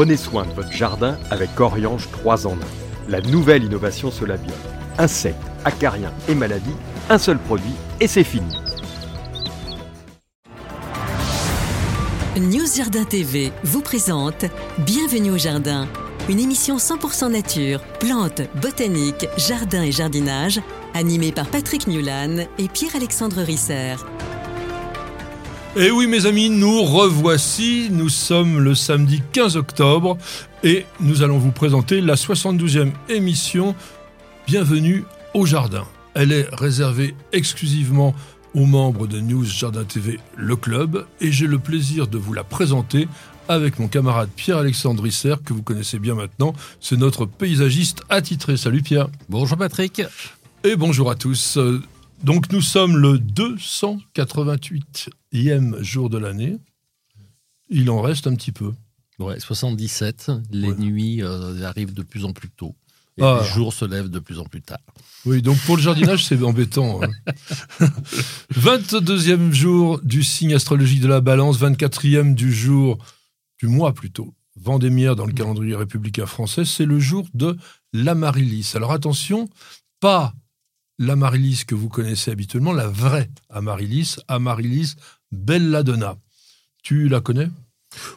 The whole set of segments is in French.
Prenez soin de votre jardin avec Oriange 3 en 1. La nouvelle innovation Solabio. Insectes, acariens et maladies, un seul produit et c'est fini. News Jardin TV vous présente Bienvenue au Jardin, une émission 100% nature, plantes, botanique, jardin et jardinage, animée par Patrick Newlan et Pierre-Alexandre Risser. Et eh oui mes amis, nous revoici, nous sommes le samedi 15 octobre et nous allons vous présenter la 72e émission Bienvenue au Jardin. Elle est réservée exclusivement aux membres de News Jardin TV Le Club et j'ai le plaisir de vous la présenter avec mon camarade Pierre-Alexandre Risser que vous connaissez bien maintenant. C'est notre paysagiste attitré. Salut Pierre. Bonjour Patrick. Et bonjour à tous. Donc nous sommes le 288e jour de l'année. Il en reste un petit peu. Ouais, 77. Les nuits euh, arrivent de plus en plus tôt. Et ah. les jours se lèvent de plus en plus tard. Oui, donc pour le jardinage, c'est embêtant. 22e hein. jour du signe astrologique de la balance, 24e du jour, du mois plutôt, Vendémiaire dans le calendrier républicain français, c'est le jour de l'Amaryllis. Alors attention, pas l'amaryllis que vous connaissez habituellement, la vraie amaryllis, amaryllis belladonna. Tu la connais?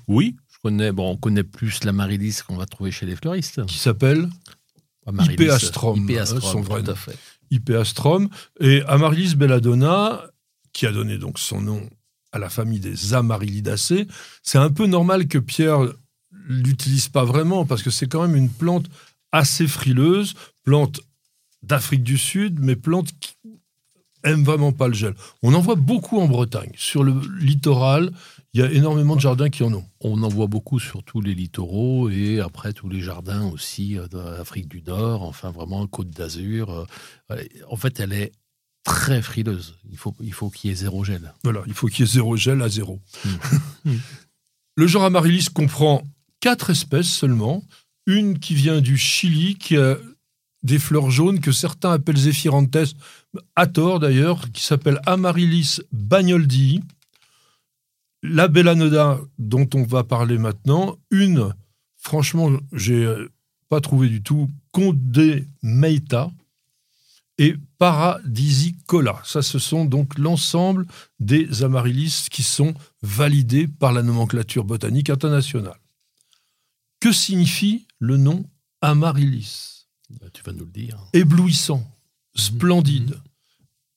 Oui, je connais. Bon, on connaît plus l'amaryllis qu'on va trouver chez les fleuristes. Qui s'appelle? Hypeastrum, son vrai nom. Hypeastrum. Et amaryllis belladonna, qui a donné donc son nom à la famille des amaryllidacées, c'est un peu normal que Pierre l'utilise pas vraiment parce que c'est quand même une plante assez frileuse, plante d'Afrique du Sud, mais plantes qui aiment vraiment pas le gel. On en voit beaucoup en Bretagne. Sur le littoral, il y a énormément de jardins qui en ont. On en voit beaucoup sur tous les littoraux et après tous les jardins aussi euh, d'Afrique du Nord, enfin vraiment Côte d'Azur. Euh, en fait, elle est très frileuse. Il faut qu'il faut qu'il y ait zéro gel. Voilà, il faut qu'il y ait zéro gel à zéro. Hmm. le genre Amaryllis comprend quatre espèces seulement. Une qui vient du Chili, qui a des fleurs jaunes que certains appellent zéphirantes, à tort d'ailleurs, qui s'appelle Amaryllis bagnoldi. La Bellanoda, dont on va parler maintenant, une, franchement, j'ai pas trouvé du tout, Condé Meita et Paradisicola. Ça, ce sont donc l'ensemble des amaryllis qui sont validés par la nomenclature botanique internationale. Que signifie le nom amaryllis tu vas nous le dire. Éblouissant, splendide. Mhm.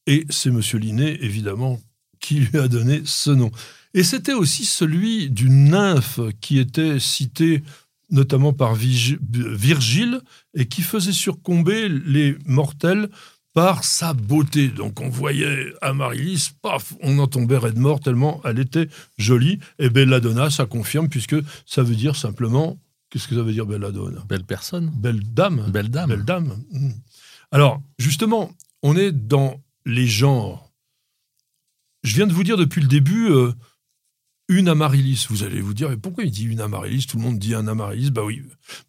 Et c'est M. Linné, évidemment, qui lui a donné ce nom. Et c'était aussi celui d'une nymphe qui était citée notamment par Virgile et qui faisait surcomber les mortels par sa beauté. Donc on voyait Amaryllis, paf, on en tombait raide mort tellement elle était jolie. Et Belladonna, ça confirme puisque ça veut dire simplement Qu'est-ce que ça veut dire belladonna Belle personne. Belle dame. Belle dame. Belle dame. Hmm. Alors, justement, on est dans les genres. Je viens de vous dire depuis le début euh, une amaryllis. Vous allez vous dire, mais pourquoi il dit une amaryllis? Tout le monde dit un amaryllis. Bah oui,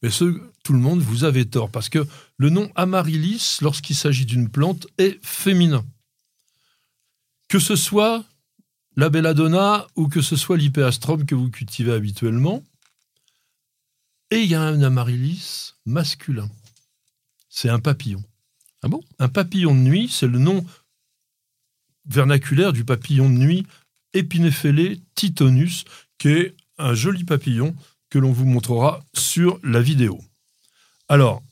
mais ce, tout le monde, vous avez tort. Parce que le nom amaryllis, lorsqu'il s'agit d'une plante, est féminin. Que ce soit la belladonna ou que ce soit l'hypeastrum que vous cultivez habituellement, et il y a un amaryllis masculin. C'est un papillon. Ah bon? Un papillon de nuit, c'est le nom vernaculaire du papillon de nuit Epinephelé titonus, qui est un joli papillon que l'on vous montrera sur la vidéo. Alors,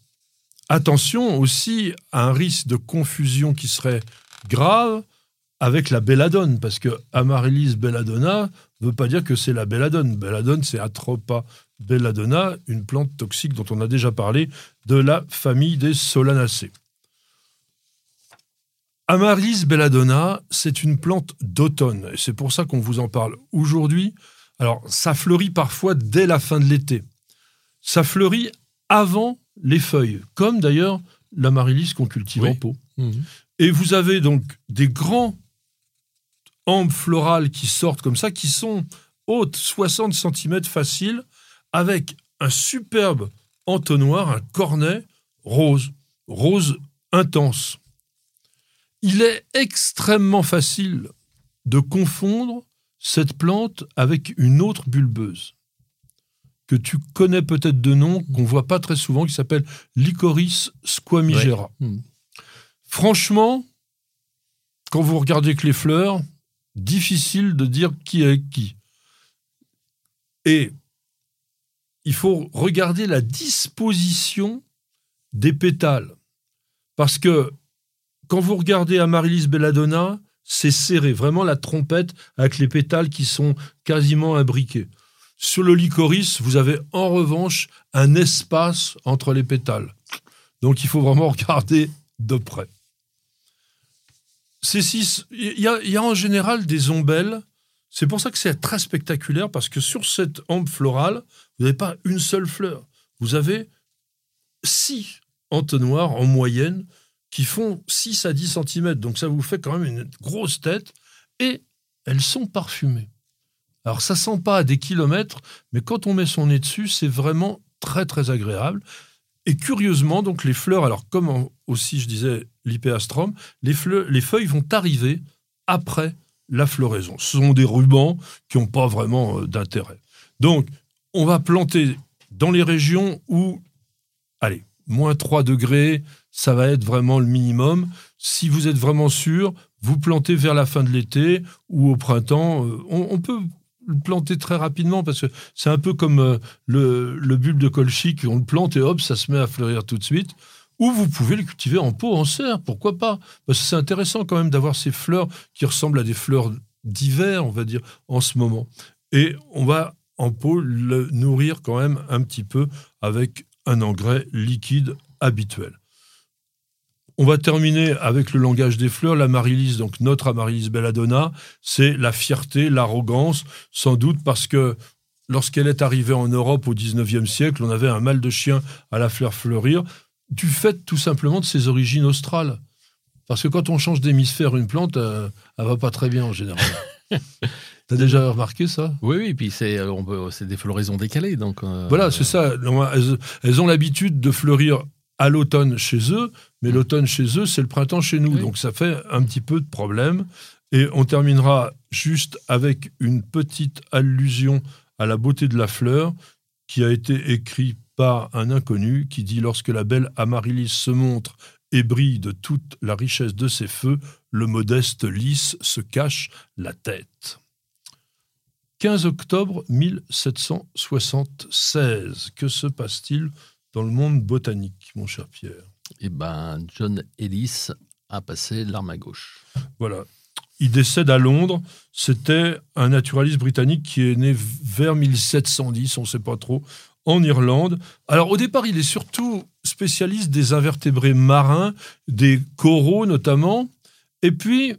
attention aussi à un risque de confusion qui serait grave avec la belladone, parce que Amaryllis belladonna ne veut pas dire que c'est la belladone. Belladone, c'est Atropa belladonna, une plante toxique dont on a déjà parlé, de la famille des Solanacées. Amaryllis belladonna, c'est une plante d'automne, et c'est pour ça qu'on vous en parle aujourd'hui. Alors, ça fleurit parfois dès la fin de l'été. Ça fleurit avant les feuilles, comme d'ailleurs l'amaryllis qu'on cultive en pot. Mhm. Et vous avez donc des grands ambes florales qui sortent comme ça, qui sont hautes, 60 cm faciles, avec un superbe entonnoir, un cornet rose, rose intense. Il est extrêmement facile de confondre cette plante avec une autre bulbeuse. que tu connais peut-être de nom, qu'on voit pas très souvent, qui s'appelle Lycoris squamigera. Mm. Franchement, quand vous regardez que les fleurs, difficile de dire qui est qui. Et il faut regarder la disposition des pétales. Parce que quand vous regardez Amaryllis belladonna, c'est serré, vraiment la trompette avec les pétales qui sont quasiment imbriqués. Sur le licorice, vous avez en revanche un espace entre les pétales. Donc il faut vraiment regarder de près. Six, il y, a, il y a en général des ombelles. C'est pour ça que c'est très spectaculaire parce que sur cette ombre florale, vous n'avez pas une seule fleur. Vous avez six entonnoirs en moyenne qui font 6 à 10 cm. Donc ça vous fait quand même une grosse tête. Et elles sont parfumées. Alors ça sent pas à des kilomètres, mais quand on met son nez dessus, c'est vraiment très très agréable. Et curieusement, donc les fleurs, alors comme aussi je disais l'hypéastrum, les feuilles vont arriver après la floraison. Ce sont des rubans qui n'ont pas vraiment euh, d'intérêt. Donc, on va planter dans les régions où, allez, moins 3 degrés, ça va être vraiment le minimum. Si vous êtes vraiment sûr, vous plantez vers la fin de l'été ou au printemps. Euh, On, peut le planter très rapidement parce que c'est un peu comme euh, le, le bulbe de colchique, on le plante et hop, ça se met à fleurir tout de suite. Ou vous pouvez le cultiver en pot, en serre, pourquoi pas? Parce que c'est intéressant quand même d'avoir ces fleurs qui ressemblent à des fleurs d'hiver, on va dire, en ce moment. Et on va en pot le nourrir quand même un petit peu avec un engrais liquide habituel. On va terminer avec le langage des fleurs. L'amaryllis, donc notre amaryllis belladonna, c'est la fierté, l'arrogance, sans doute parce que lorsqu'elle est arrivée en Europe au 19e siècle, on avait un mal de chien à la faire fleurir, du fait tout simplement de ses origines australes. Parce que quand on change d'hémisphère une plante, euh, elle va pas très bien en général. T'as déjà remarqué ça? Oui, oui, puis c'est euh, c'est des floraisons décalées. Donc, euh, Voilà, c'est ça. Elles, elles ont l'habitude de fleurir à l'automne chez eux, mais l'automne chez eux, c'est le printemps chez nous. Oui. Donc ça fait un petit peu de problème. Et on terminera juste avec une petite allusion à la beauté de la fleur qui a été écrite par un inconnu qui dit Lorsque la belle amaryllis se montre et brille de toute la richesse de ses feux, le modeste lys se cache la tête. 15 octobre 1776. Que se passe-t-il dans le monde botanique, mon cher Pierre? Et ben, John Ellis a passé l'arme à gauche. Voilà. Il décède à Londres. C'était un naturaliste britannique qui est né vers 1710, on ne sait pas trop, en Irlande. Alors au départ, il est surtout spécialiste des invertébrés marins, des coraux notamment. Et puis,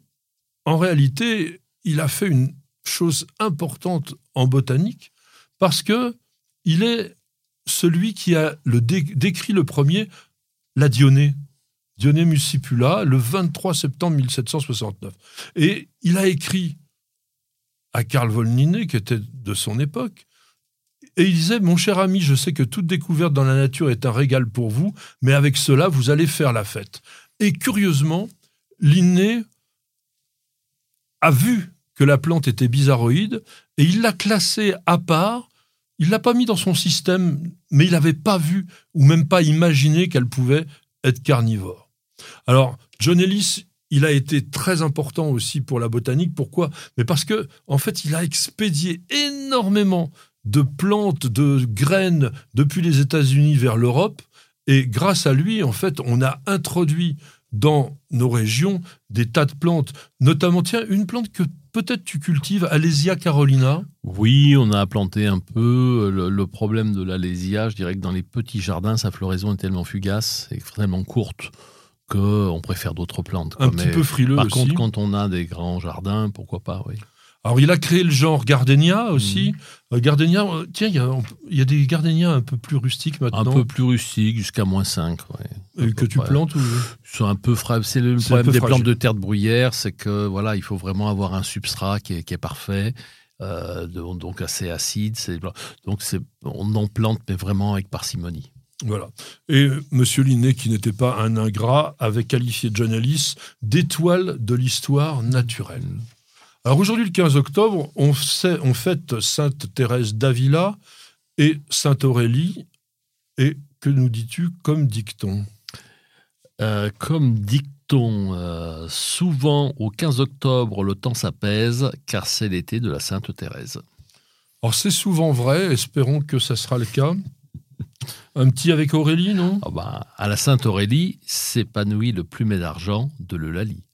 en réalité, il a fait une chose importante en botanique parce que il est celui qui a le dé- décrit le premier la Dionée. Dionée muscipula, le 23 septembre 1769. Et il a écrit à Carl von Linné, qui était de son époque, et il disait, mon cher ami, je sais que toute découverte dans la nature est un régal pour vous, mais avec cela, vous allez faire la fête. Et curieusement, Linné a vu que la plante était bizarroïde, et il l'a classée à part, il l'a pas mis dans son système, mais il n'avait pas vu, ou même pas imaginé qu'elle pouvait être carnivore. Alors, John Ellis, il a été très important aussi pour la botanique. Pourquoi? Mais parce que, en fait, il a expédié énormément de plantes, de graines depuis les États-Unis vers l'Europe. Et grâce à lui, en fait, on a introduit dans nos régions des tas de plantes, notamment, tiens, une plante que peut-être tu cultives, Alésia carolina? Oui, on a planté un peu. Le, le problème de l'alésia, je dirais que dans les petits jardins, sa floraison est tellement fugace et tellement courte qu'on préfère d'autres plantes. quoi. Un petit Mais peu frileux Par aussi. contre, quand on a des grands jardins, pourquoi pas, oui. Alors, il a créé le genre Gardenia aussi. Euh, Gardenia, euh, tiens, il y, a, il y a des Gardenia un peu plus rustiques Un maintenant. peu plus rustique, jusqu'à moins 5. Ouais. euh, que tu plantes ou... Ils sont un peu fra- C'est le C'est un problème des fragile. plantes de terre de bruyère, c'est que voilà, il faut vraiment avoir un substrat qui est, qui est parfait, euh, donc assez acide. c'est- Donc c'est, on en plante, mais vraiment avec parcimonie. Voilà. Et Monsieur Linné, qui n'était pas un ingrat, avait qualifié John Ellis d'étoile de l'histoire naturelle. Alors aujourd'hui, le 15 octobre, on, sait- on fête Sainte Thérèse d'Avila. et Sainte-Aurélie. Et que nous dis-tu comme dicton? Euh, comme dicton, euh, souvent au 15 octobre, le temps s'apaise, car c'est l'été de la Sainte Thérèse. Alors c'est souvent vrai, espérons que ça sera le cas. Un petit avec Aurélie, non? Ah bah, à la Sainte Aurélie s'épanouit le plumet d'argent de l'Eulalie.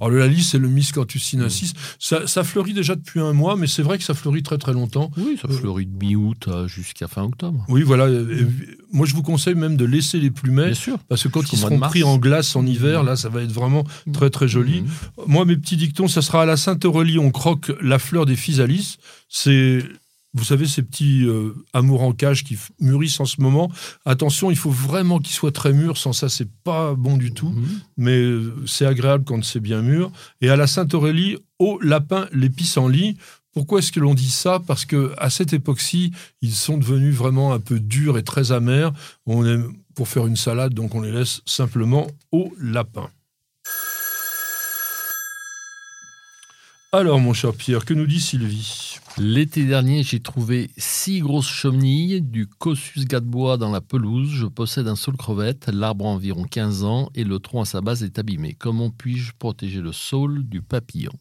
Alors le lali, c'est le Miscanthus sinensis. Ça, ça fleurit déjà depuis un mois, mais c'est vrai que ça fleurit très très longtemps. Oui, ça fleurit de mi-août euh, jusqu'à fin octobre. Oui, voilà. Et moi, je vous conseille même de laisser les plumets. Bien sûr. Parce que quand Jusqu'au ils seront pris en glace en hiver, là, ça va être vraiment très très joli. Mhm. Moi, mes petits dictons, ça sera à la Sainte-Aurélie, on croque la fleur des physalis. C'est, vous savez, ces petits euh, amours en cage qui mûrissent en ce moment. Attention, il faut vraiment qu'ils soient très mûrs, sans ça, c'est pas bon du tout. Mhm. Mais euh, c'est agréable quand c'est bien mûr. Et à la Sainte-Aurélie, au lapin, les pissenlits. Pourquoi est-ce que l'on dit ça? Parce que à cette époque-ci, ils sont devenus vraiment un peu durs et très amers. On aime pour faire une salade, donc on les laisse simplement au lapin. Alors, mon cher Pierre, que nous dit Sylvie? L'été dernier, j'ai trouvé six grosses chenilles du Cossus gadebois dans la pelouse. Je possède un saule crevette, l'arbre a environ 15 ans et le tronc à sa base est abîmé. Comment puis-je protéger le saule du papillon?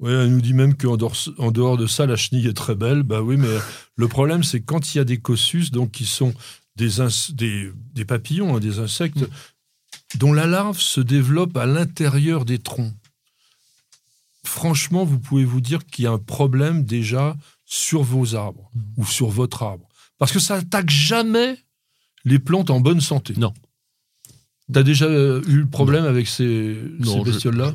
Oui, elle nous dit même qu'en dehors, en dehors de ça, la chenille est très belle. Bah oui, mais le problème, c'est quand il y a des cossus, donc qui sont des, des papillons, hein, des insectes, dont la larve se développe à l'intérieur des troncs. Franchement, vous pouvez vous dire qu'il y a un problème déjà sur vos arbres ou sur votre arbre. Parce que ça attaque jamais les plantes en bonne santé. Non. T'as déjà euh, eu le problème avec ces, ces bestioles-là?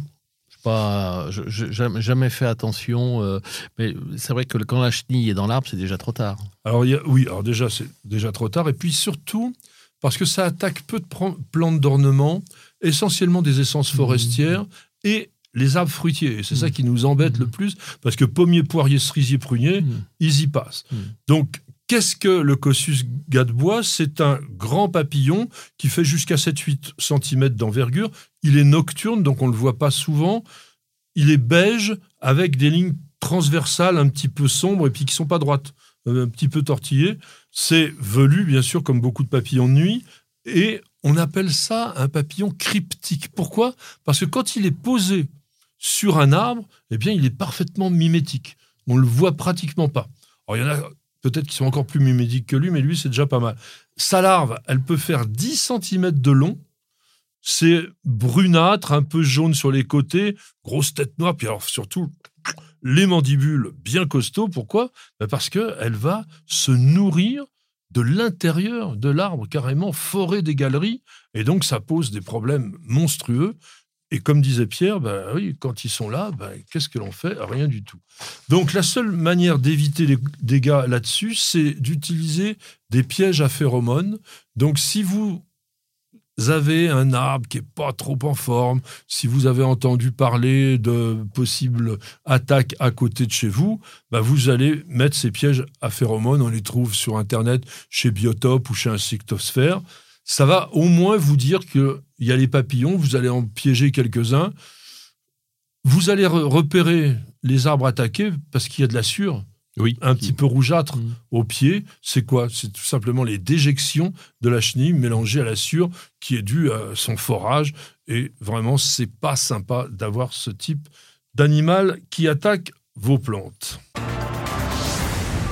pas, je- je- jamais, jamais fait attention, euh, mais c'est vrai que quand la chenille est dans l'arbre, c'est déjà trop tard. Alors, il y a- oui, alors déjà, c'est déjà trop tard. Et puis surtout, parce que ça attaque peu de plantes d'ornement, essentiellement des essences forestières et les arbres fruitiers. Et c'est ça qui nous embête le plus, parce que pommiers, poiriers, cerisiers, pruniers, Mhm. ils y passent. Donc, qu'est-ce que le Cossus gadebois? C'est un grand papillon qui fait jusqu'à 7-8 cm d'envergure. Il est nocturne, donc on ne le voit pas souvent. Il est beige avec des lignes transversales un petit peu sombres et puis qui sont pas droites, euh, un petit peu tortillées. C'est velu, bien sûr, comme beaucoup de papillons de nuit. Et on appelle ça un papillon cryptique. Pourquoi? Parce que quand il est posé sur un arbre, eh bien, il est parfaitement mimétique. On le voit pratiquement pas. Alors, il y en a peut-être qui sont encore plus mimétiques que lui, mais lui, c'est déjà pas mal. Sa larve, elle peut faire 10 cm de long. C'est brunâtre, un peu jaune sur les côtés, grosse tête noire, puis alors surtout les mandibules bien costauds. Pourquoi? Ben Parce qu'elle va se nourrir de l'intérieur de l'arbre, carrément forer des galeries, et donc ça pose des problèmes monstrueux. Et comme disait Pierre, ben oui, quand ils sont là, ben, qu'est-ce que l'on fait? Rien du tout. Donc la seule manière d'éviter les dégâts là-dessus, c'est d'utiliser des pièges à phéromones. Donc si vous avez un arbre qui est pas trop en forme, si vous avez entendu parler de possibles attaques à côté de chez vous, ben, vous allez mettre ces pièges à phéromones. On les trouve sur Internet chez Biotop ou chez Insectosphère. Ça va au moins vous dire qu'il y a les papillons, vous allez en piéger quelques-uns. Vous allez re- repérer les arbres attaqués parce qu'il y a de la sueur, Oui. un petit peu rougeâtre Mhm. au pied. C'est quoi? C'est tout simplement les déjections de la chenille mélangées à la sueur qui est due à son forage. Et vraiment, c'est pas sympa d'avoir ce type d'animal qui attaque vos plantes.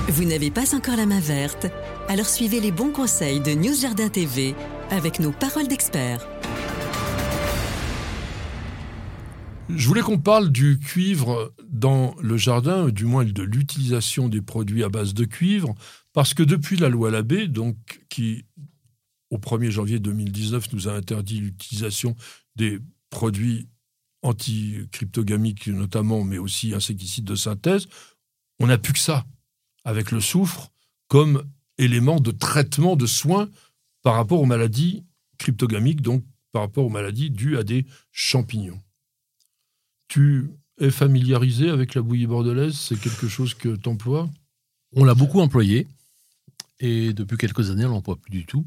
Vous n'avez pas encore la main verte Alors suivez les bons conseils de News Jardin TV avec nos paroles d'experts. Je voulais qu'on parle du cuivre dans le jardin, du moins de l'utilisation des produits à base de cuivre, parce que depuis la loi Labbé, donc qui au 1er janvier 2019 nous a interdit l'utilisation des produits anti-cryptogamiques notamment, mais aussi insecticides de synthèse, on n'a plus que ça, avec le soufre, comme élément de traitement de soins par rapport aux maladies cryptogamiques, donc par rapport aux maladies dues à des champignons. Tu es familiarisé avec la bouillie bordelaise? C'est quelque chose que tu emploies On l'a beaucoup employé et depuis quelques années, on l'emploie plus du tout.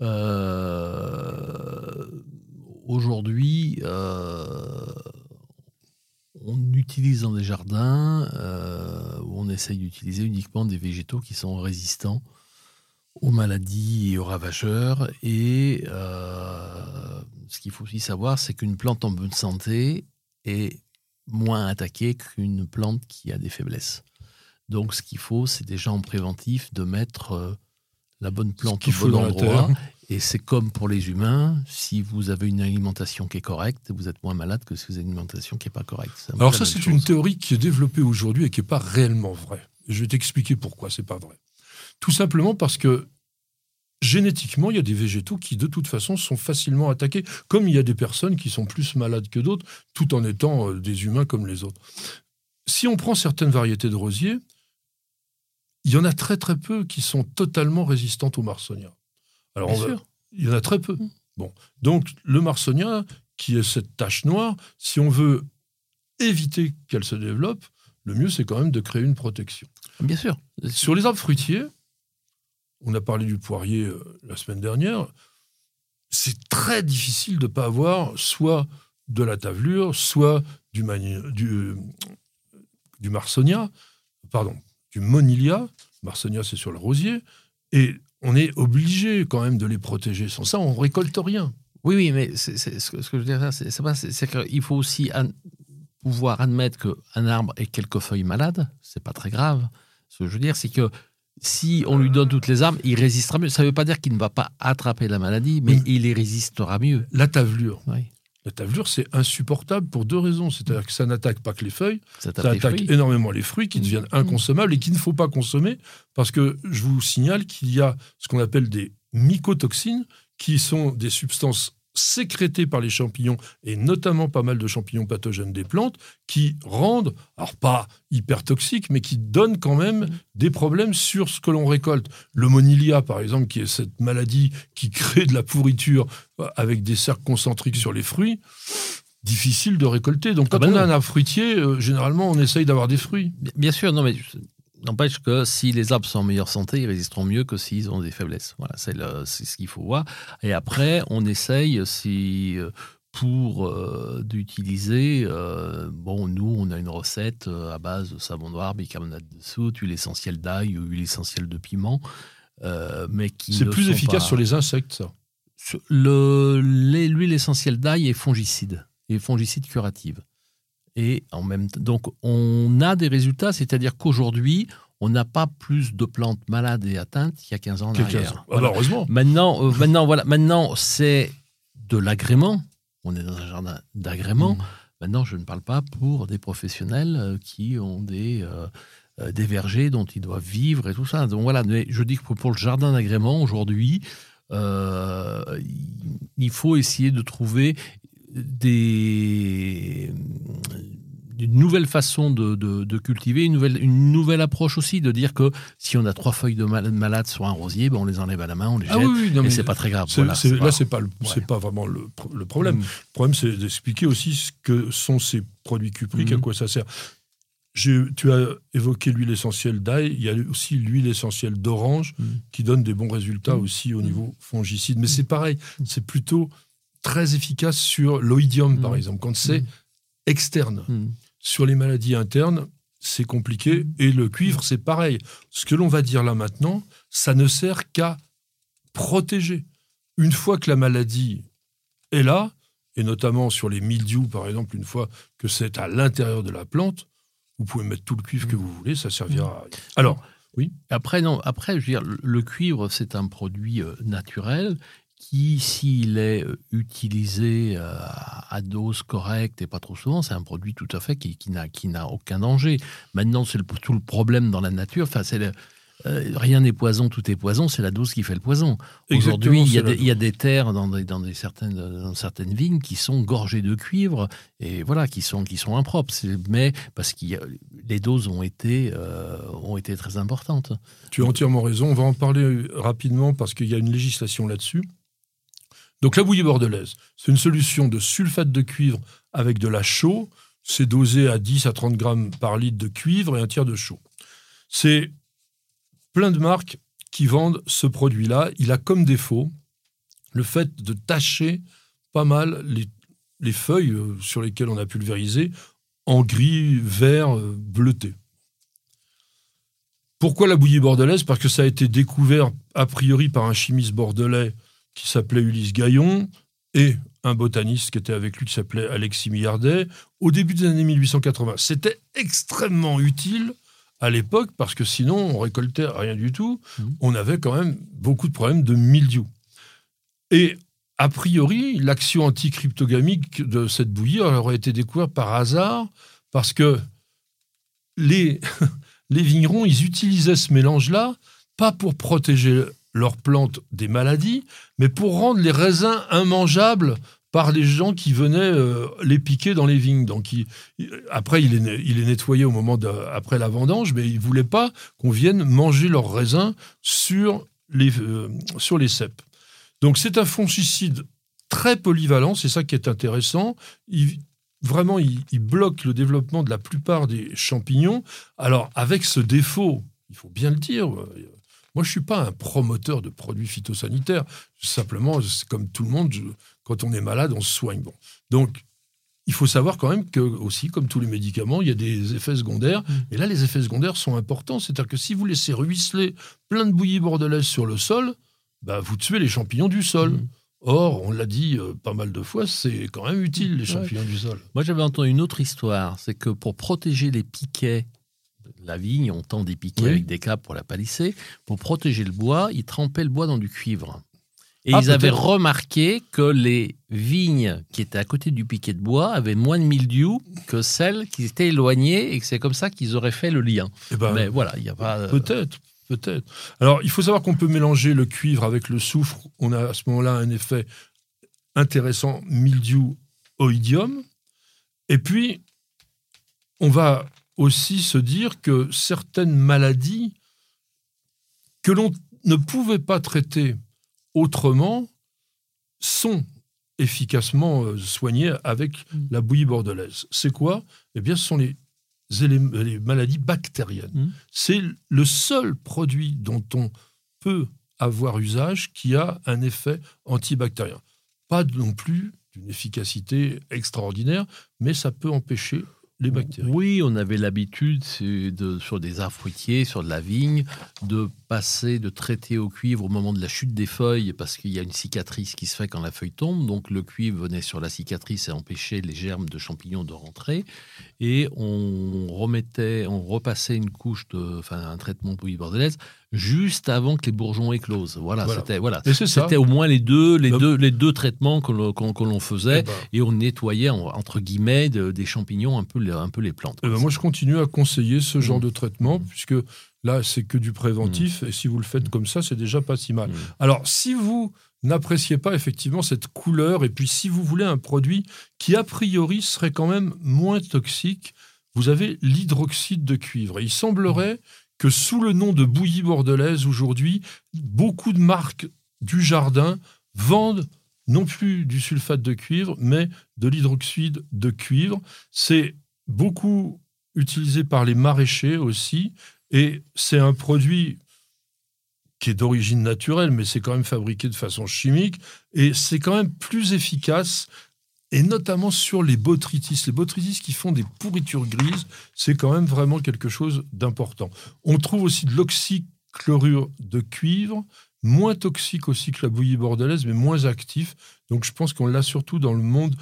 Euh, Aujourd'hui, euh, on utilise dans des jardins euh, où on essaye d'utiliser uniquement des végétaux qui sont résistants aux maladies et aux ravageurs. Et euh, ce qu'il faut aussi savoir, c'est qu'une plante en bonne santé est moins attaquée qu'une plante qui a des faiblesses. Donc, ce qu'il faut, c'est déjà en préventif de mettre euh, la bonne plante au bon endroit. Et c'est comme pour les humains, si vous avez une alimentation qui est correcte, vous êtes moins malade que si vous avez une alimentation qui n'est pas correcte. Alors ça, c'est une théorie qui est développée aujourd'hui et qui n'est pas réellement vraie. Je vais t'expliquer pourquoi c'est pas vrai. Tout simplement parce que génétiquement, il y a des végétaux qui, de toute façon, sont facilement attaqués, comme il y a des personnes qui sont plus malades que d'autres, tout en étant euh, des humains comme les autres. Si on prend certaines variétés de rosiers, il y en a très très peu qui sont totalement résistantes au marsonia. Alors, il y en a très peu. Mm. Bon, donc le marsonia, qui est cette tache noire, si on veut éviter qu'elle se développe, le mieux c'est quand même de créer une protection. Bien sûr. Sur les arbres fruitiers, on a parlé du poirier euh, la semaine dernière, c'est très difficile de ne pas avoir soit de la tavelure, soit du, du, du marsonia, pardon, du monilia. Marsonia, c'est sur le rosier. Et on est obligé quand même de les protéger. Sans ça, on récolte rien. Oui, oui, mais ce, que, je veux dire, c'est qu'il faut aussi pouvoir admettre qu'un arbre ait quelques feuilles malades. C'est pas très grave. Ce que je veux dire, c'est que si on lui donne toutes les armes, il résistera mieux. Ça ne veut pas dire qu'il ne va pas attraper la maladie, mais il y résistera mieux. La tavelure. La tavelure, c'est insupportable pour deux raisons. C'est-à-dire que ça n'attaque pas que les feuilles, ça, attaque énormément les fruits qui deviennent mmh. inconsommables et qu'il ne faut pas consommer parce que je vous signale qu'il y a ce qu'on appelle des mycotoxines qui sont des substances sécrétés par les champignons, et notamment pas mal de champignons pathogènes des plantes, qui rendent, alors pas hyper toxiques, mais qui donnent quand même des problèmes sur ce que l'on récolte. Le monilia, par exemple, qui est cette maladie qui crée de la pourriture euh, avec des cercles concentriques sur les fruits, difficile de récolter. Donc ah quand bah on a un arbre fruitier, euh, généralement, on essaye d'avoir des fruits. Bien sûr, non, mais N'empêche que si les arbres sont en meilleure santé, ils résisteront mieux que s'ils ont des faiblesses. Voilà, c'est ce qu'il faut voir. Et après, on essaye, si euh, pour euh, d'utiliser, euh, bon, nous, on a une recette à base de savon noir, bicarbonate de soude, huile essentielle d'ail ou huile essentielle de piment, mais qui C'est plus efficace sur les insectes, ça? L'huile essentielle d'ail est fongicide, et fongicide curative. Et en même temps, donc on a des résultats, c'est-à-dire qu'aujourd'hui, on n'a pas plus de plantes malades et atteintes qu'il y a 15 ans en arrière. Ah bah, heureusement. Maintenant, euh, maintenant, voilà, maintenant c'est de l'agrément. On est dans un jardin d'agrément. Mmh. Maintenant, je ne parle pas pour des professionnels euh, qui ont des, euh, des vergers dont ils doivent vivre et tout ça. Donc voilà, mais je dis que pour le jardin d'agrément, aujourd'hui, il faut essayer de trouver des, une nouvelle façon de, cultiver, une nouvelle, une nouvelle approche aussi, de dire que si on a trois feuilles de malade sur un rosier, ben on les enlève à la main, on les ah jette, et c'est pas très grave. là, c'est pas, pas vraiment le, problème. Mm. Le problème, c'est d'expliquer aussi ce que sont ces produits cupriques, à mm. quoi ça sert. Tu as évoqué l'huile essentielle d'ail, il y a aussi l'huile essentielle d'orange mm. qui donne des bons résultats aussi au niveau fongicide. Mais c'est pareil, c'est plutôt très efficace sur l'oïdium, par exemple, quand c'est externe. Mm. Sur les maladies internes, c'est compliqué. Et le cuivre, c'est pareil. Ce que l'on va dire là maintenant, ça ne sert qu'à protéger. Une fois que la maladie est là, et notamment sur les mildious, par exemple, une fois que c'est à l'intérieur de la plante, vous pouvez mettre tout le cuivre que vous voulez, ça servira. Alors, oui? Après, non, après, je veux dire, le cuivre, c'est un produit euh, naturel qui, s'il est euh, utilisé euh, à dose correcte et pas trop souvent, c'est un produit tout à fait qui, qui n'a aucun danger. Maintenant, c'est tout le problème dans la nature. Enfin, c'est euh, rien n'est poison, tout est poison, c'est la dose qui fait le poison. Aujourd'hui, il, y a des terres dans, des, dans, des certaines, dans certaines vignes qui sont gorgées de cuivre et voilà, qui sont, qui sont impropres. Mais parce que les doses ont été, ont été très importantes. Tu as entièrement raison. On va en parler rapidement parce qu'il y a une législation là-dessus. Donc la bouillie bordelaise, c'est une solution de sulfate de cuivre avec de la chaux. C'est dosé à 10 à 30 grammes par litre de cuivre et un tiers de chaux. C'est plein de marques qui vendent ce produit-là. Il a comme défaut le fait de tacher pas mal les, feuilles euh, sur lesquelles on a pulvérisé en gris, vert, euh, bleuté. Pourquoi la bouillie bordelaise? Parce que ça a été découvert a priori par un chimiste bordelais qui s'appelait Ulysse Gaillon et un botaniste qui était avec lui qui s'appelait Alexis Millardet au début des années 1880. C'était extrêmement utile à l'époque parce que sinon on récoltait rien du tout. Mmh. On avait quand même beaucoup de problèmes de mildiou. Et a priori, l'action anticryptogamique de cette bouillie aurait été découverte par hasard parce que les, les vignerons, ils utilisaient ce mélange-là pas pour protéger leurs plantes des maladies, mais pour rendre les raisins immangeables par les gens qui venaient euh, les piquer dans les vignes. Donc, il- il- après, il est, il nettoyé au moment de, après la vendange, mais ils ne voulaient pas qu'on vienne manger leurs raisins sur les, euh, sur les cèpes. Donc, c'est un fongicide très polyvalent, c'est ça qui est intéressant. Il- vraiment, il, il bloque le développement de la plupart des champignons. Alors, avec ce défaut, il faut bien le dire, euh, moi, je ne suis pas un promoteur de produits phytosanitaires. Simplement, comme tout le monde, je- quand on est malade, on se soigne. Bon. Donc, il faut savoir quand même que, aussi, comme tous les médicaments, il y a des effets secondaires. Et là, les effets secondaires sont importants. C'est-à-dire que si vous laissez ruisseler plein de bouillies bordelaises sur le sol, bah, vous tuez les champignons du sol. Mhm. Or, on l'a dit euh, pas mal de fois, c'est quand même utile, les Ouais. champignons du sol. Moi, j'avais entendu une autre histoire. C'est que pour protéger les piquets la vigne, on tend des piquets Oui. avec des câbles pour la palisser. Pour protéger le bois, ils trempaient le bois dans du cuivre. Et Ah, ils avaient remarqué que les vignes qui étaient à côté du piquet de bois avaient moins de mildiou que celles qui étaient éloignées et que c'est comme ça qu'ils auraient fait le lien. Eh ben, Mais voilà, il n'y a pas. euh, Peut-être, peut-être. Alors, il faut savoir qu'on peut mélanger le cuivre avec le soufre. On a à ce moment-là un effet intéressant, mildiou, oïdium. Et puis, on va aussi se dire que certaines maladies que l'on ne pouvait pas traiter autrement sont efficacement euh, soignées avec Mm. la bouillie bordelaise. C'est quoi? Eh bien, ce sont les, maladies bactériennes. Mm. C'est le seul produit dont on peut avoir usage qui a un effet antibactérien. Pas non plus d'une efficacité extraordinaire, mais ça peut empêcher Oui, on avait l'habitude de, sur des arbres fruitiers, sur de la vigne, de passer, de traiter au cuivre au moment de la chute des feuilles, parce qu'il y a une cicatrice qui se fait quand la feuille tombe. Donc le cuivre venait sur la cicatrice et empêchait les germes de champignons de rentrer. Et on remettait, on repassait une couche de, enfin un traitement bouillie bordelaise juste avant que les bourgeons éclosent. Voilà, Voilà. c'était voilà, c'était au moins les deux, les Le- deux, les deux traitements que l'on faisait Eh ben, et on nettoyait en- entre guillemets de- des champignons un peu les, un peu les plantes. eh ben, moi, je continue à conseiller ce genre Mm. de traitement, puisque là, c'est que du préventif, et si vous le faites comme ça, c'est déjà pas si mal. Mm. Alors, si vous n'appréciez pas effectivement cette couleur, et puis si vous voulez un produit qui, a priori, serait quand même moins toxique, vous avez l'hydroxyde de cuivre. Et il semblerait que sous le nom de bouillie bordelaise, aujourd'hui, beaucoup de marques du jardin vendent non plus du sulfate de cuivre, mais de l'hydroxyde de cuivre. C'est beaucoup utilisé par les maraîchers aussi, et c'est un produit qui est d'origine naturelle, mais c'est quand même fabriqué de façon chimique, et c'est quand même plus efficace, et notamment sur les botrytis. Les botrytis qui font des pourritures grises, c'est quand même vraiment quelque chose d'important. On trouve aussi de l'oxychlorure de cuivre, moins toxique aussi que la bouillie bordelaise, mais moins actif. Donc je pense qu'on l'a surtout dans le monde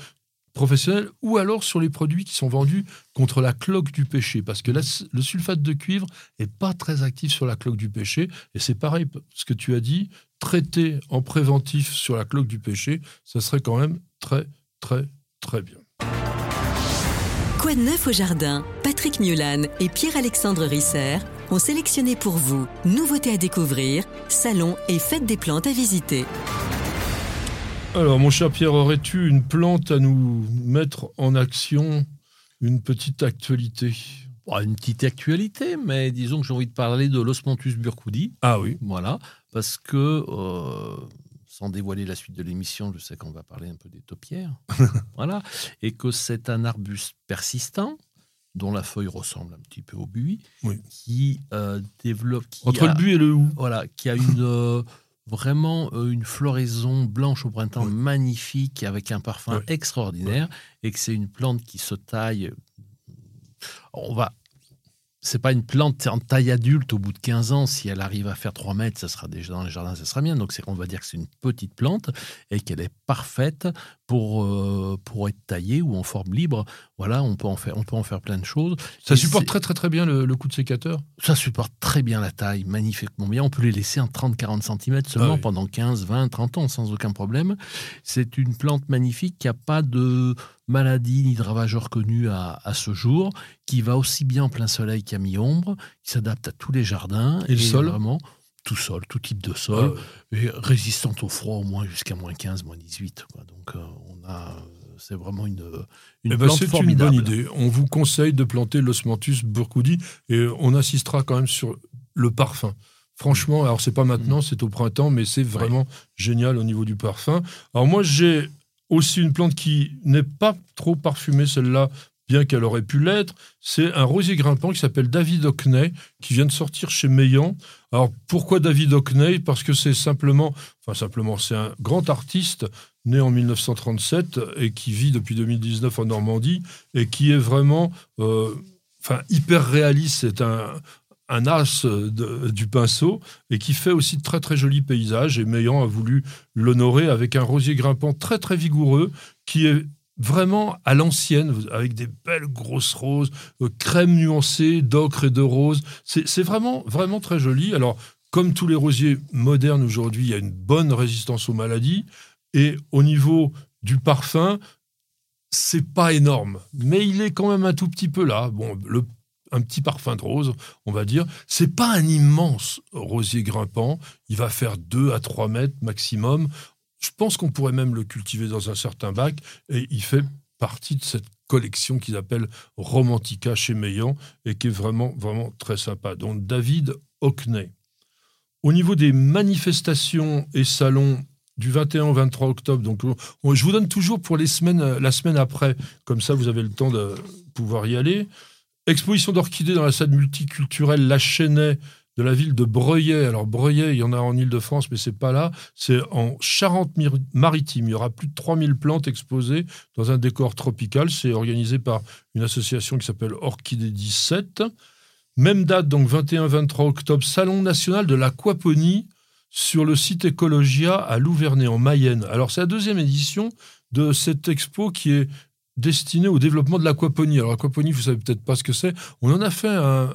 professionnel ou alors sur les produits qui sont vendus contre la cloque du péché. Parce que le sulfate de cuivre n'est pas très actif sur la cloque du péché. Et c'est pareil, ce que tu as dit, traiter en préventif sur la cloque du péché, ça serait quand même très, très, très bien. Quoi de neuf au jardin? Patrick Mulan et Pierre-Alexandre Risser ont sélectionné pour vous nouveautés à découvrir, salons et fêtes des plantes à visiter. Alors, mon cher Pierre, aurais-tu une plante à nous mettre en action Une petite actualité? Bon, une petite actualité, mais disons que j'ai envie de parler de l'Osmanthus burkoudi. Ah oui. Voilà, parce que, euh, sans dévoiler la suite de l'émission, je sais qu'on va parler un peu des taupières. voilà, et que c'est un arbuste persistant dont la feuille ressemble un petit peu au buis, Oui. qui euh, développe... Qui Entre a- le but et le hou. Voilà, qui a une, euh, vraiment euh, une floraison blanche au printemps magnifique, avec un parfum extraordinaire, et que c'est une plante qui se taille On va c'est pas une plante en taille adulte au bout de 15 ans. Si elle arrive à faire 3 mètres, ça sera déjà dans les jardins, ça sera bien. Donc, on va dire que c'est une petite plante et qu'elle est parfaite pour, euh, pour être taillée ou en forme libre. Voilà, on peut en faire, on peut en faire plein de choses. Ça supporte très, très, très bien le, coup de sécateur? Ça supporte très bien la taille, magnifiquement bien. On peut les laisser en 30-40 cm seulement ah pendant 15, 20, 30 ans sans aucun problème. C'est une plante magnifique qui n'a pas de maladie ni de ravageur connu à, ce jour, qui va aussi bien en plein soleil qu'à mi-ombre, qui s'adapte à tous les jardins. Et, le sol? Vraiment, tout sol, tout type de sol, ah et résistante au froid au moins jusqu'à moins 15, moins 18. Donc euh, on a c'est vraiment une, une eh ben, C'est une bonne idée. On vous conseille de planter l'osmanthus burkoudi et on insistera quand même sur le parfum. Franchement, alors c'est pas maintenant, c'est au printemps, mais c'est vraiment génial au niveau du parfum. Alors moi, j'ai aussi une plante qui n'est pas trop parfumée, celle-là, bien qu'elle aurait pu l'être. C'est un rosier grimpant qui s'appelle David Hockney, qui vient de sortir chez Meillan. Alors pourquoi David Hockney? Parce que c'est simplement, enfin simplement, c'est un grand artiste né en 1937 et qui vit depuis 2019 en Normandie et qui est vraiment, euh, hyper réaliste. C'est un, un as du pinceau et qui fait aussi de très très jolis paysages. Et Meillan a voulu l'honorer avec un rosier grimpant très très vigoureux qui est vraiment à l'ancienne, avec des belles grosses roses, euh, crème nuancée, d'ocre et de rose. C'est vraiment vraiment très joli. Alors comme tous les rosiers modernes aujourd'hui, il y a une bonne résistance aux maladies. Et au niveau du parfum, c'est pas énorme, mais il est quand même un tout petit peu là. Bon, le un petit parfum de rose, on va dire. C'est pas un immense rosier grimpant. Il va faire 2 à 3 mètres maximum. Je pense qu'on pourrait même le cultiver dans un certain bac. Et il fait partie de cette collection qu'ils appellent Romantica chez Meillan et qui est vraiment, vraiment très sympa. Donc, David Hockney. Au niveau des manifestations et salons du 21 au 23 octobre, donc je vous donne toujours pour les semaines, la semaine après, comme ça vous avez le temps de pouvoir y aller. Exposition d'orchidées dans la salle multiculturelle La Chênaie de la ville de Breuillet. Alors Breuillet, il y en a en Ile-de-France, mais c'est pas là. C'est en Charente-Maritime. Il y aura plus de 3000 plantes exposées dans un décor tropical. C'est organisé par une association qui s'appelle Orchidée 17. Même date, donc 21-23 octobre, Salon national de l'aquaponie sur le site Ecologia à Louvernay, en Mayenne. Alors c'est la deuxième édition de cette expo qui est destiné au développement de l'aquaponie. Alors, l'aquaponie, vous savez peut-être pas ce que c'est. On en a fait un,